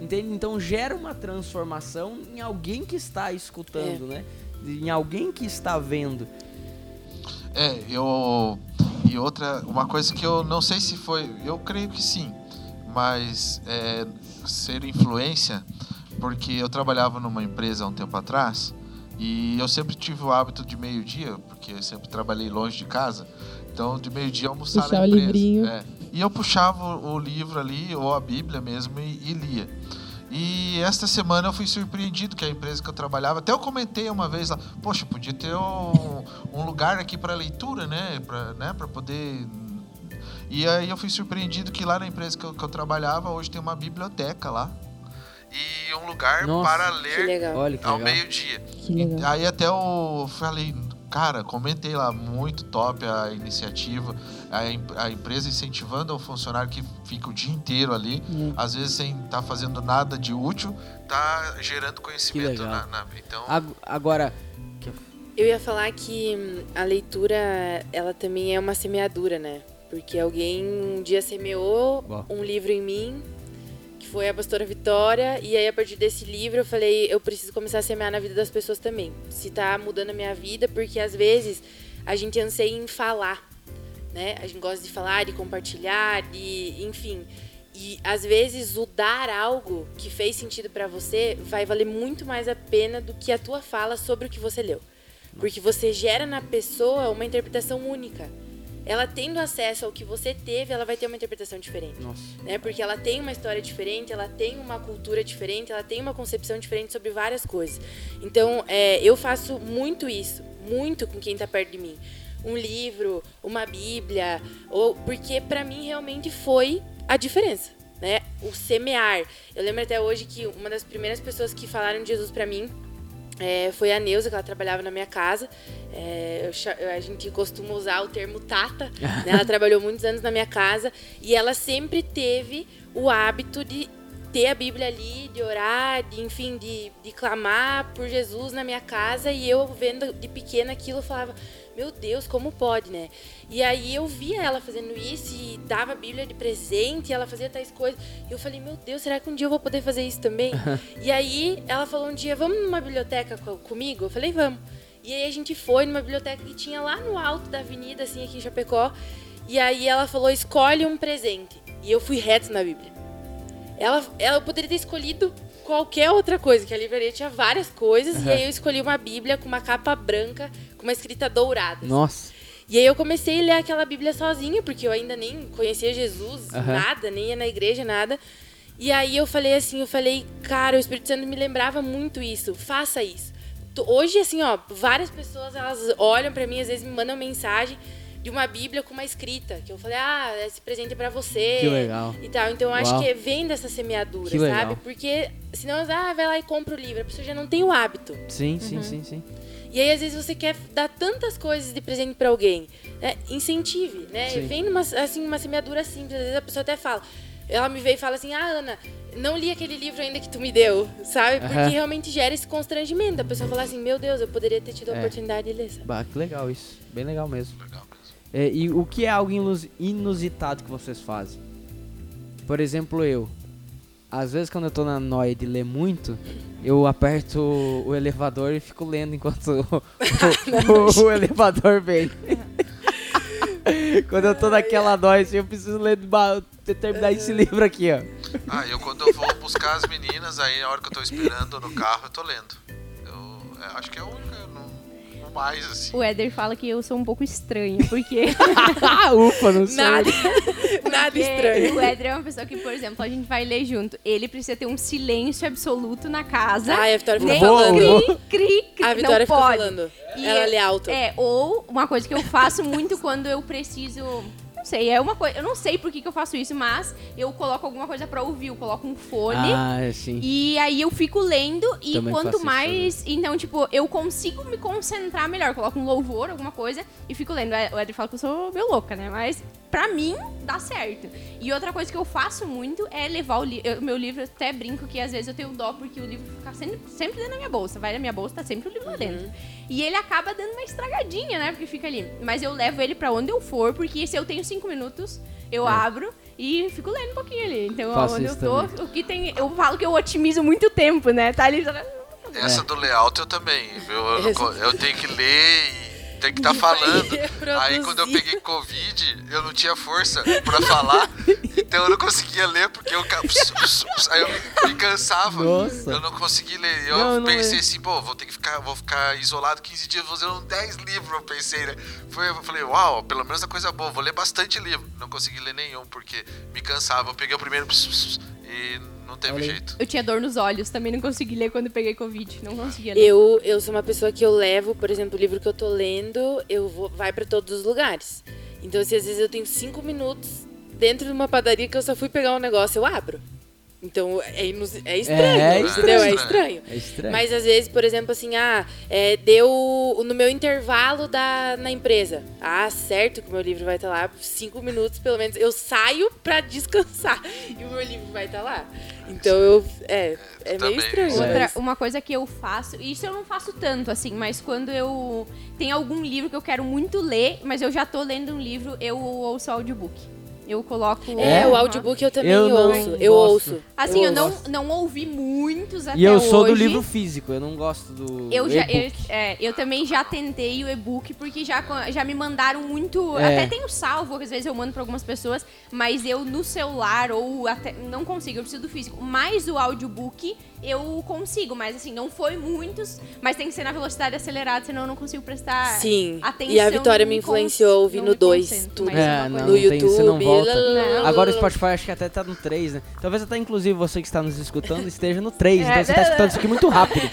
Entende? Então gera uma transformação em alguém que está escutando, né? Em alguém que está vendo. É, eu. E outra, uma coisa que eu não sei se foi. Eu creio que sim. Mas é, ser influência, porque eu trabalhava numa empresa há um tempo atrás e eu sempre tive o hábito de meio-dia, porque eu sempre trabalhei longe de casa. Então, de meio-dia almoçar Puxar na o empresa. livrinho. É. E eu puxava o o livro ali, ou a Bíblia mesmo, e, e lia. E esta semana eu fui surpreendido que a empresa que eu trabalhava, até eu comentei uma vez lá, poxa, podia ter um, um lugar aqui para leitura, né, para né, pra poder. E aí eu fui surpreendido que lá na empresa que eu, que eu trabalhava hoje tem uma biblioteca lá e um lugar Nossa, para Que ler. Olha ao meio-dia. Que legal. Aí até eu falei, cara, comentei lá, muito top a iniciativa, a, a empresa incentivando o funcionário que fica o dia inteiro ali, É. às vezes sem estar fazendo nada de útil, tá gerando conhecimento legal. na, na- Então, Ag- Agora, Eu ia falar que hum, a leitura, ela também é uma semeadura, né? Porque alguém um dia semeou Bom. um livro em mim, que foi a pastora Vitória, e aí a partir desse livro eu falei, eu preciso começar a semear na vida das pessoas também. Se tá mudando a minha vida, porque às vezes a gente anseia em falar, né? A gente gosta de falar, de compartilhar, de, enfim. E às vezes o dar algo que fez sentido pra você vai valer muito mais a pena do que a tua fala sobre o que você leu. Porque você gera na pessoa uma interpretação única. Ela tendo acesso ao que você teve, ela vai ter uma interpretação diferente nossa, né? Porque ela tem uma história diferente, ela tem uma cultura diferente, ela tem uma concepção diferente sobre várias coisas. Então, é, eu faço muito isso, muito com quem tá perto de mim. Um livro, uma Bíblia, ou porque para mim realmente foi a diferença, né? O semear. Eu lembro até hoje que uma das primeiras pessoas que falaram de Jesus para mim é, foi a Neuza, que ela trabalhava na minha casa. É, eu a gente costuma usar o termo tata. né? Ela trabalhou muitos anos na minha casa e ela sempre teve o hábito de ter a Bíblia ali, de orar, de, enfim, de, de clamar por Jesus na minha casa. E eu, vendo de pequena aquilo, falava: Meu Deus, como pode, né? E aí eu via ela fazendo isso e dava a Bíblia de presente, e ela fazia tais coisas. E eu falei: Meu Deus, será que um dia eu vou poder fazer isso também? e aí ela falou um dia: Vamos numa biblioteca co- comigo? Eu falei: Vamos. E aí a gente foi numa biblioteca que tinha lá no alto da avenida, assim, aqui em Chapecó. E aí ela falou: escolhe um presente. E eu fui reto na Bíblia. Ela, ela poderia ter escolhido qualquer outra coisa, que a livraria tinha várias coisas. E aí eu escolhi uma Bíblia com uma capa branca, com uma escrita dourada. nossa. E aí eu comecei a ler aquela Bíblia sozinha, porque eu ainda nem conhecia Jesus, Aham. nada, nem ia na igreja, nada. E aí eu falei assim, eu falei, cara, o Espírito Santo me lembrava muito isso, faça isso. Hoje, assim, ó, várias pessoas, elas olham pra mim, às vezes me mandam mensagem de uma Bíblia com uma escrita, que eu falei, ah, esse presente é pra você. Que legal. E tal. Então eu acho Uau. que vem dessa semeadura, Que legal. sabe? Porque senão, ah, vai lá e compra o livro, a pessoa já não tem o hábito. Sim, sim, sim, sim. E aí, às vezes, você quer dar tantas coisas de presente pra alguém. Né? Incentive, né? Sim. Vem numa, assim, uma semeadura simples. Às vezes a pessoa até fala. Ela me veio e fala assim: Ah, Ana, não li aquele livro ainda que tu me deu, sabe? Porque realmente gera esse constrangimento. A pessoa falar assim: Meu Deus, eu poderia ter tido a É. oportunidade de ler. Bah, que legal isso. Bem legal mesmo. legal mesmo. É, e o que é algo inus- inusitado que vocês fazem? Por exemplo, eu. às vezes quando eu tô na noia de ler muito, eu aperto o, elevador e fico lendo enquanto o, o- o elevador vem. quando eu tô naquela noia, assim, eu preciso ler, terminar esse livro aqui, ó. Ah, eu quando eu vou buscar as meninas, aí a hora que eu tô esperando no carro, eu tô lendo. Eu é, acho que é o único, assim. O Éder fala que eu sou um pouco estranha, porque... Ah, ufa, não sei. Nada, nada estranho. O Éder é uma pessoa que, por exemplo, a gente vai ler junto. Ele precisa ter um silêncio absoluto na casa. Ai, a Vitória fica Nem Vou, falando. cri, cri, cri. A Vitória não fica pode. falando. E Ela é- lê alto. É, ou uma coisa que eu faço muito quando eu preciso. Não sei, é uma coisa. Eu não sei por que, que eu faço isso, mas eu coloco alguma coisa pra ouvir. Eu coloco um fone. Ah, sim. E aí eu fico lendo e Também faço quanto isso mais. Então, tipo, eu consigo me concentrar melhor. Eu coloco um louvor, alguma coisa, e fico lendo. O Edri fala que eu sou meio louca, né? Mas pra mim dá certo. E outra coisa que eu faço muito é levar o, li eu- meu livro. Eu até brinco que às vezes eu tenho dó porque o livro fica sempre, sempre dentro da minha bolsa. Vai na minha bolsa, tá sempre o livro lá dentro. E ele acaba dando uma estragadinha, né? Porque fica ali. Mas eu levo ele pra onde eu for, porque se eu tenho cinco minutos, eu abro e fico lendo um pouquinho ali. Então, Faço onde eu tô, o que tem. Eu falo que eu otimizo muito tempo, né? Tá ali. Essa É. do layout eu também. Eu, eu, eu tenho que ler e tem que estar falando. Aí quando eu peguei Covid, eu não tinha força pra falar. Então eu não conseguia ler porque eu, aí eu me, cansava. Nossa. Eu não consegui ler. Eu Não, não pensei é. assim, pô, vou ter que ficar, vou ficar isolado 15 dias fazendo 10 livros, eu pensei, né? Foi, eu falei, uau, pelo menos a coisa boa, vou ler bastante livro. Não consegui ler nenhum, porque me cansava. Eu peguei o primeiro e não teve Olha jeito. Eu tinha dor nos olhos, também não consegui ler quando peguei Covid. Não conseguia ler. Eu, eu sou uma pessoa que eu levo, por exemplo, o livro que eu tô lendo, eu vou, vai pra todos os lugares. Então, se às vezes eu tenho cinco minutos dentro de uma padaria que eu só fui pegar um negócio, eu abro. Então, é, inus- é estranho, É entendeu? É estranho. estranho. É estranho. Mas às vezes, por exemplo, assim, ah, é, deu no meu intervalo da, na empresa. Ah, certo que o meu livro vai estar lá cinco minutos, pelo menos. Eu saio pra descansar e o meu livro vai estar lá. Então eu. É, é meio Também. estranho. Outra, uma coisa que eu faço, e isso eu não faço tanto assim, mas quando eu tem algum livro que eu quero muito ler, mas eu já tô lendo um livro, eu ouço audiobook. Eu coloco. É, o Aham. audiobook eu também Eu não ouço. Eu gosto. ouço. Assim, eu, ouço. não, não ouvi muitos até E eu sou do hoje. livro físico, eu não gosto do Eu, já, eu, e-book. é, eu também já tentei o e-book, porque já, já me mandaram muito. É. Até tenho salvo, às vezes eu mando pra algumas pessoas, mas eu no celular ou até. Não consigo, eu preciso do físico. Mas o audiobook eu consigo, mas assim, não foi muitos, mas tem que ser na velocidade acelerada, senão eu não consigo prestar Sim. atenção. E a Vitória me influenciou ouvindo dois, tudo. É, não, no tem- você não YouTube. volta. Não. Agora o Spotify acho que até tá no 3, né? Talvez até inclusive você que está nos escutando esteja no 3, É, então você tá escutando isso aqui muito rápido.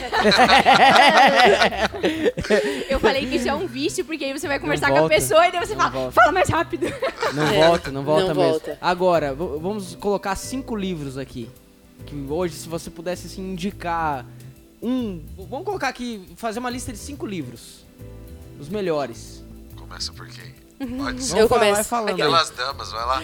Eu falei que isso é um vício, porque aí você vai conversar com a volta. pessoa e daí você fala, volta. fala mais rápido. Não É, volta, não volta não mesmo. volta. Agora, vamos colocar cinco livros aqui. Que hoje, se você pudesse assim, indicar um. Vamos colocar aqui, fazer uma lista de cinco livros. Os melhores. Começa por quem? Pode ser. Eu começo. vai falando. aí. Pelas damas, vai lá.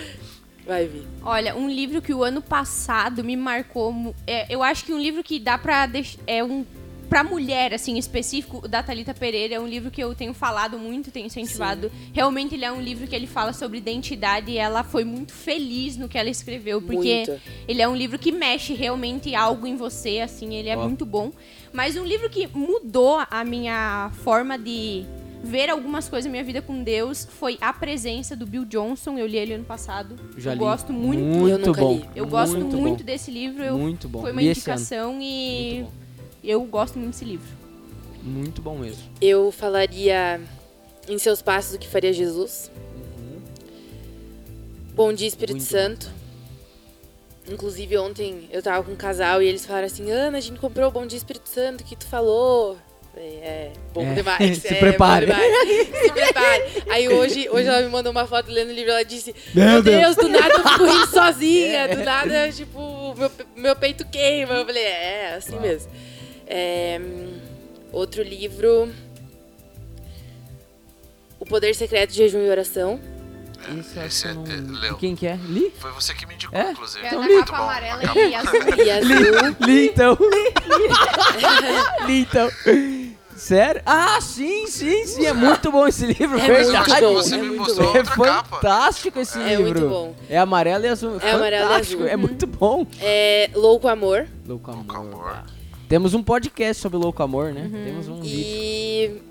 Vai vir. Olha, um livro que o ano passado me marcou. é, eu acho que um livro que dá pra. É um. Pra mulher, assim, em específico, o da Thalita Pereira é um livro que eu tenho falado muito, tenho incentivado. Realmente, ele é um livro que ele fala sobre identidade e ela foi muito feliz no que ela escreveu, porque Muito. ele é um livro que mexe realmente algo em você, assim, ele é Ó. muito bom. Mas um livro que mudou a minha forma de ver algumas coisas na minha vida com Deus foi A Presença do Bill Johnson. Eu li ele ano passado. Já eu li. gosto muito. Muito Eu nunca bom. li. Eu gosto muito, muito, desse livro. Eu, Muito bom. Foi uma ano. indicação e Muito bom. Eu gosto muito desse livro. Muito bom mesmo. Eu falaria em seus passos o que faria Jesus. Bom dia, Espírito Muito Santo. Inclusive, ontem eu tava com um casal e eles falaram assim: Ana, a gente comprou o Bom dia, Espírito Santo que tu falou. Falei, É, bom É, demais. se é, bom prepare. demais. Se prepare. Aí hoje, hoje ela me mandou uma foto lendo o livro ela disse: Meu Meu Deus. Deus, do nada eu fico rindo sozinha. Do nada, tipo, meu, meu peito queima. Eu falei: É, assim mesmo. É, outro livro. O Poder Secreto de Jejum e Oração. Esse, acho Esse é- não... é, Leu. quem que é? Li? Foi você que me indicou, É? inclusive. É Então, li. capa amarela e azul. E azul. Li então. Li então. Sério? Ah, sim, sim, sim. É muito bom esse livro, É verdade. muito bom, Você é me mostrou bom. É outra capa. fantástico esse É livro. muito bom. É amarelo e azul. É amarelo e fantástico, azul. É muito bom. É Louco Amor. Louco amor. Louco Amor. Temos um podcast sobre louco amor, né? Uhum. Temos um vídeo. E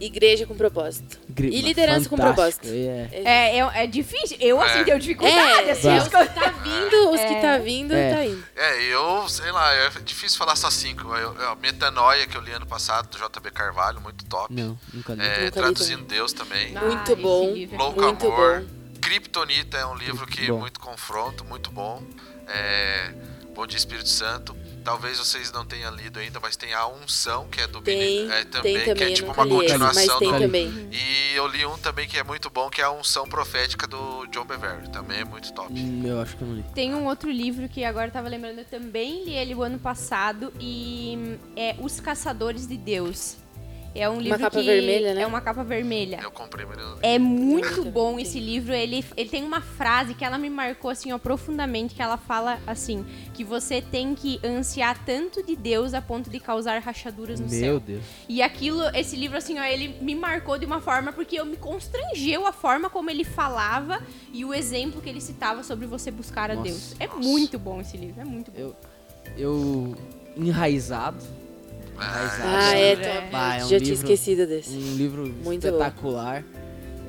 Igreja com Propósito. E liderança com fantástico, propósito. É. É, é, é difícil. Eu, assim, É. tenho dificuldade. É, assim, é, os que tá vindo, os que É. tá vindo, É. tá indo. É, eu, sei lá, é difícil falar só cinco. Eu, eu, Metanoia, que eu li ano passado, do JB Carvalho, muito top. Não, nunca li. É, Nunca li Traduzindo Deus também. Ah, Muito esse bom. é Louco Muito Amor. bom. Kryptonita é um livro que bom. muito confronto, muito bom. É, Bom Dia Espírito Santo. Talvez vocês não tenham lido ainda, mas tem a Unção, que é do Tem, Bini- é, também, tem também, que é tipo uma li esse, mas continuação tem do. também. E eu li um também que é muito bom, que é a Unção Profética do John Bevere. Também é muito top. Hum, eu acho que eu não li. Tem um outro livro que agora eu tava lembrando, eu também li ele o ano passado, e hum, é Os Caçadores de Deus. É um livro capa que vermelha, né? é uma capa vermelha. Eu comprei, mas eu não. É muito bom esse livro. Ele, ele tem uma frase que ela me marcou assim, ó, profundamente, que ela fala assim, que você tem que ansiar tanto de Deus a ponto de causar rachaduras no Meu céu. Deus. E aquilo, esse livro, assim, ó, ele me marcou de uma forma porque eu me constrangeu a forma como ele falava e o exemplo que ele citava sobre você buscar a Nossa. Deus. É muito bom esse livro, é muito bom. Eu, eu enraizado. Enraizado. Ah, é, É. top. Bah, é um Já tinha livro- esquecido desse. Um livro Muito espetacular.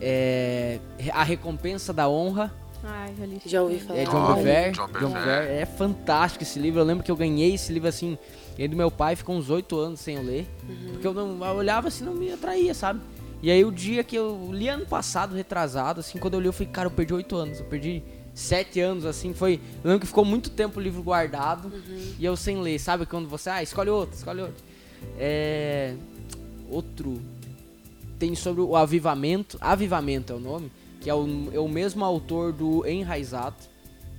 É, a recompensa da honra Ai, já li. Já ouvi falar. é John Bevere. John. Bevere. É fantástico esse livro. Eu lembro que eu ganhei esse livro assim. Ele do meu pai ficou uns oito anos sem eu ler. Uhum. Porque eu, não, eu olhava assim não me atraía, sabe? E aí o dia que eu li ano passado, retrasado, assim, quando eu li, eu falei, cara, eu perdi oito anos. Eu perdi sete anos, assim, foi. Eu lembro que ficou muito tempo o livro guardado Uhum. e eu sem ler, sabe? Quando você, ah, escolhe outro, escolhe outro. É. Outro. Tem sobre o avivamento. Avivamento é o nome. Que é o, é o mesmo autor do Enraizado.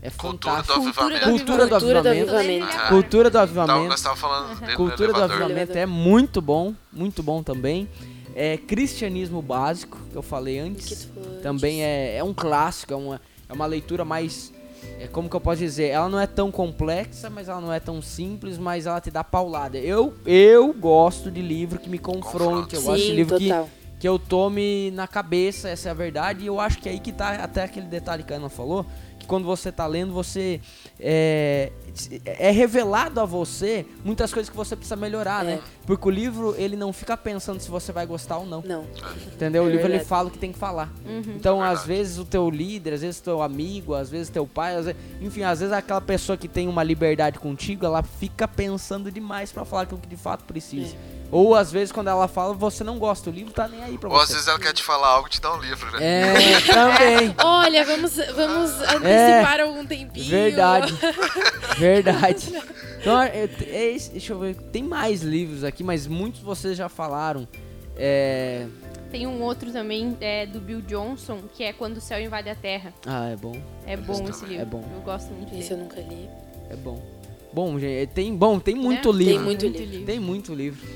É Cultura do fantástico. Avivamento. Cultura do Cultura do avivamento. avivamento. Ah, Cultura do Então, avivamento. Cultura do avivamento é muito bom, muito bom também. É cristianismo básico, que eu falei antes. Também é, é um clássico, é uma, é uma leitura mais. É, como que eu posso dizer? Ela não é tão complexa, mas ela não é tão simples, mas ela te dá paulada. Eu, eu gosto de livro que me confronte, eu antes. gosto de Sim, livro que, total. que eu tome na cabeça, essa é a verdade. E eu acho que é aí que tá até aquele detalhe que a Ana falou, que quando você tá lendo, você é, é revelado a você muitas coisas que você precisa melhorar, É. né? Porque o livro, ele não fica pensando se você vai gostar ou não. Não. Entendeu? o É livro ele verdade. fala o que tem que falar. Uhum. Então, às Verdade. vezes o teu líder, às vezes o teu amigo, às vezes teu pai, às vezes- enfim, às vezes aquela pessoa que tem uma liberdade contigo, ela fica pensando demais pra falar aquilo que de fato precisa. Ou às vezes quando ela fala, você não gosta, o livro tá nem aí pra Ou às você. vezes ela quer te falar algo te dá um livro, né? É, também. Olha, vamos, vamos antecipar algum tempinho. É. Verdade. Verdade. Então, é, é esse- deixa eu ver. Tem mais livros aqui, mas muitos vocês já falaram. É. Tem um outro também é, do Bill Johnson, que é Quando o Céu Invade a Terra. Ah, é bom. É bom esse livro. É bom. Eu gosto muito Esse dele. eu nunca li. É bom. Bom, gente, tem, bom, tem muito Né? livro. Tem muito livro. Tem muito livro.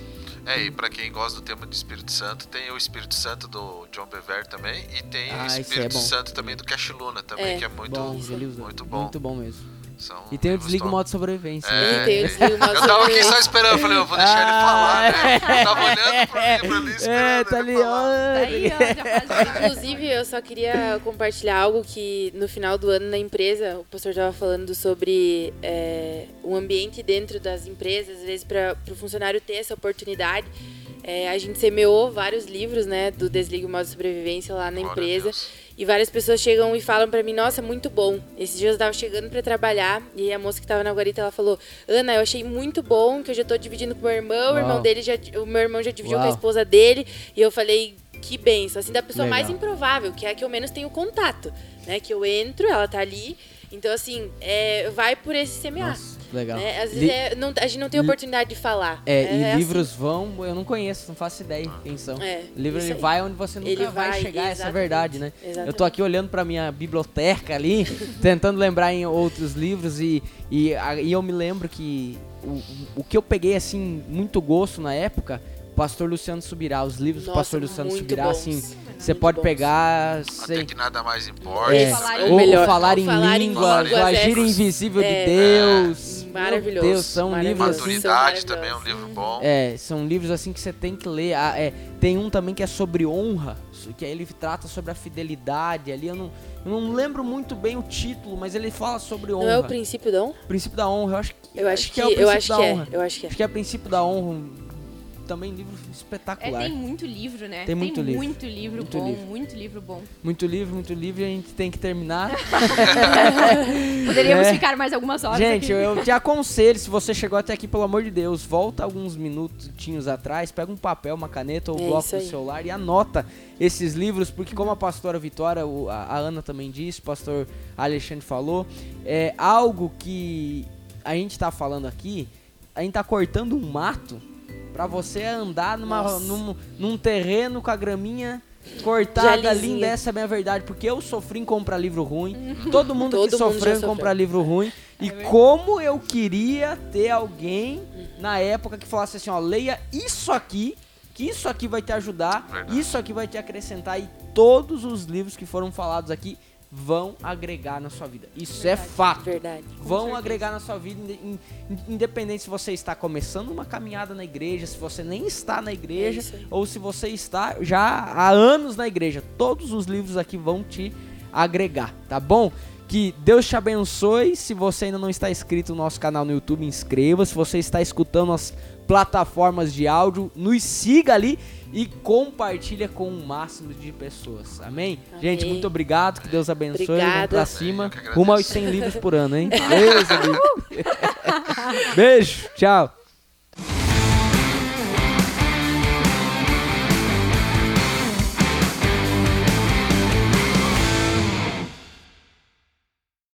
É, e pra quem gosta do tema de Espírito Santo, tem o Espírito Santo do John Bevere também, e tem Ah, o é Espírito bom. Santo também do Cash Luna também, É, que é muito, bom, muito bom. Muito bom mesmo. São E tem o Desliga o modo sobrevivência. É. E tem o Desliga o Modo Eu tava aqui só esperando, eu falei, eu vou deixar ele falar, né? Eu tava olhando pro livro ali, esperando É, tá ele ali, falar. Tá aí, ó, já faz Inclusive, eu só queria compartilhar algo que no final do ano na empresa, o pastor estava falando sobre é, o ambiente dentro das empresas, às vezes para o funcionário ter essa oportunidade. É, a gente semeou vários livros, né, do Desligue o Modo Sobrevivência lá na Glória empresa. E várias pessoas chegam e falam pra mim, nossa, muito bom. Esses dias eu tava chegando pra trabalhar e a moça que tava na guarita, ela falou, Ana, eu achei muito bom, que eu já tô dividindo com o meu irmão, o irmão Uau. dele já, o meu irmão já dividiu com a Uau. esposa dele. E eu falei, que benção, assim, da pessoa mais Legal. improvável, que é a que eu menos tenho contato, né? Que eu entro, ela tá ali. Então, assim, é, vai por esse semear. Nossa, legal. né? Às vezes é- não- a gente não tem oportunidade de falar. É, e assim. livros vão, eu não conheço, não faço ideia quem são. É, o livro ele vai onde você nunca Ele vai, vai, chegar, essa é a exatamente, verdade, né? Eu tô exatamente. aqui olhando pra minha biblioteca ali, tentando lembrar em outros livros e, e, e eu me lembro que o, o que eu peguei assim muito gosto na época, Pastor Luciano Subirá, os livros do Nossa, Pastor Luciano Subirá, bons. assim, você pode bons. pegar, Até sei, que nada mais importa. é, Falar ou melhor, falar, em falar em línguas, o agir é- invisível é, de Deus. Maravilhoso. Deus, são maravilhoso, livros assim. são Maturidade também é um livro bom. É, são livros assim que você tem que ler. Ah, é, tem um também que é sobre honra, que aí ele trata sobre a fidelidade ali. Eu não, eu não lembro muito bem o título, mas ele fala sobre honra. Não é o princípio da honra? princípio da honra, eu acho que, Eu acho que, é o eu princípio acho da que é. honra. Eu acho que é. Acho que é princípio da honra, também livro É, espetacular. tem muito livro, né? Tem muito livro. muito livro Muito bom, livro. muito livro bom. Muito livro, muito livro, e a gente tem que terminar. Poderíamos É. ficar mais algumas horas Gente, aqui. eu te aconselho, se você chegou até aqui, pelo amor de Deus, volta alguns minutinhos atrás, pega um papel, uma caneta ou um É bloco do celular e anota esses livros, porque como a pastora Vitória, a, a Ana também disse, o pastor Alexandre falou, é algo que a gente tá falando aqui, a gente tá cortando um mato pra você andar numa, num, num terreno com a graminha cortada linda, essa é a minha verdade, porque eu sofri em comprar livro ruim, todo mundo Todo que mundo sofreu em sofreu. comprar livro ruim, e verdade. como eu queria ter alguém na época que falasse assim, ó, leia isso aqui, que isso aqui vai te ajudar, isso aqui vai te acrescentar e todos os livros que foram falados aqui vão agregar na sua vida. Isso é fato. Verdade. Vão certeza. agregar na sua vida, in- in- independente se você está começando uma caminhada na igreja, se você nem está na igreja, É ou se você está já há anos na igreja. Todos os livros aqui vão te agregar, tá bom? Que Deus te abençoe. Se você ainda não está inscrito no nosso canal no YouTube, inscreva. Se você está escutando as plataformas de áudio, nos siga ali e compartilha com o máximo de pessoas. Amém? Amém. Gente, muito obrigado. Que Deus abençoe. Vamos Obrigada. pra Amém, cima. Rumo aos 100 livros por ano, hein? Amigo. Beijo. Tchau.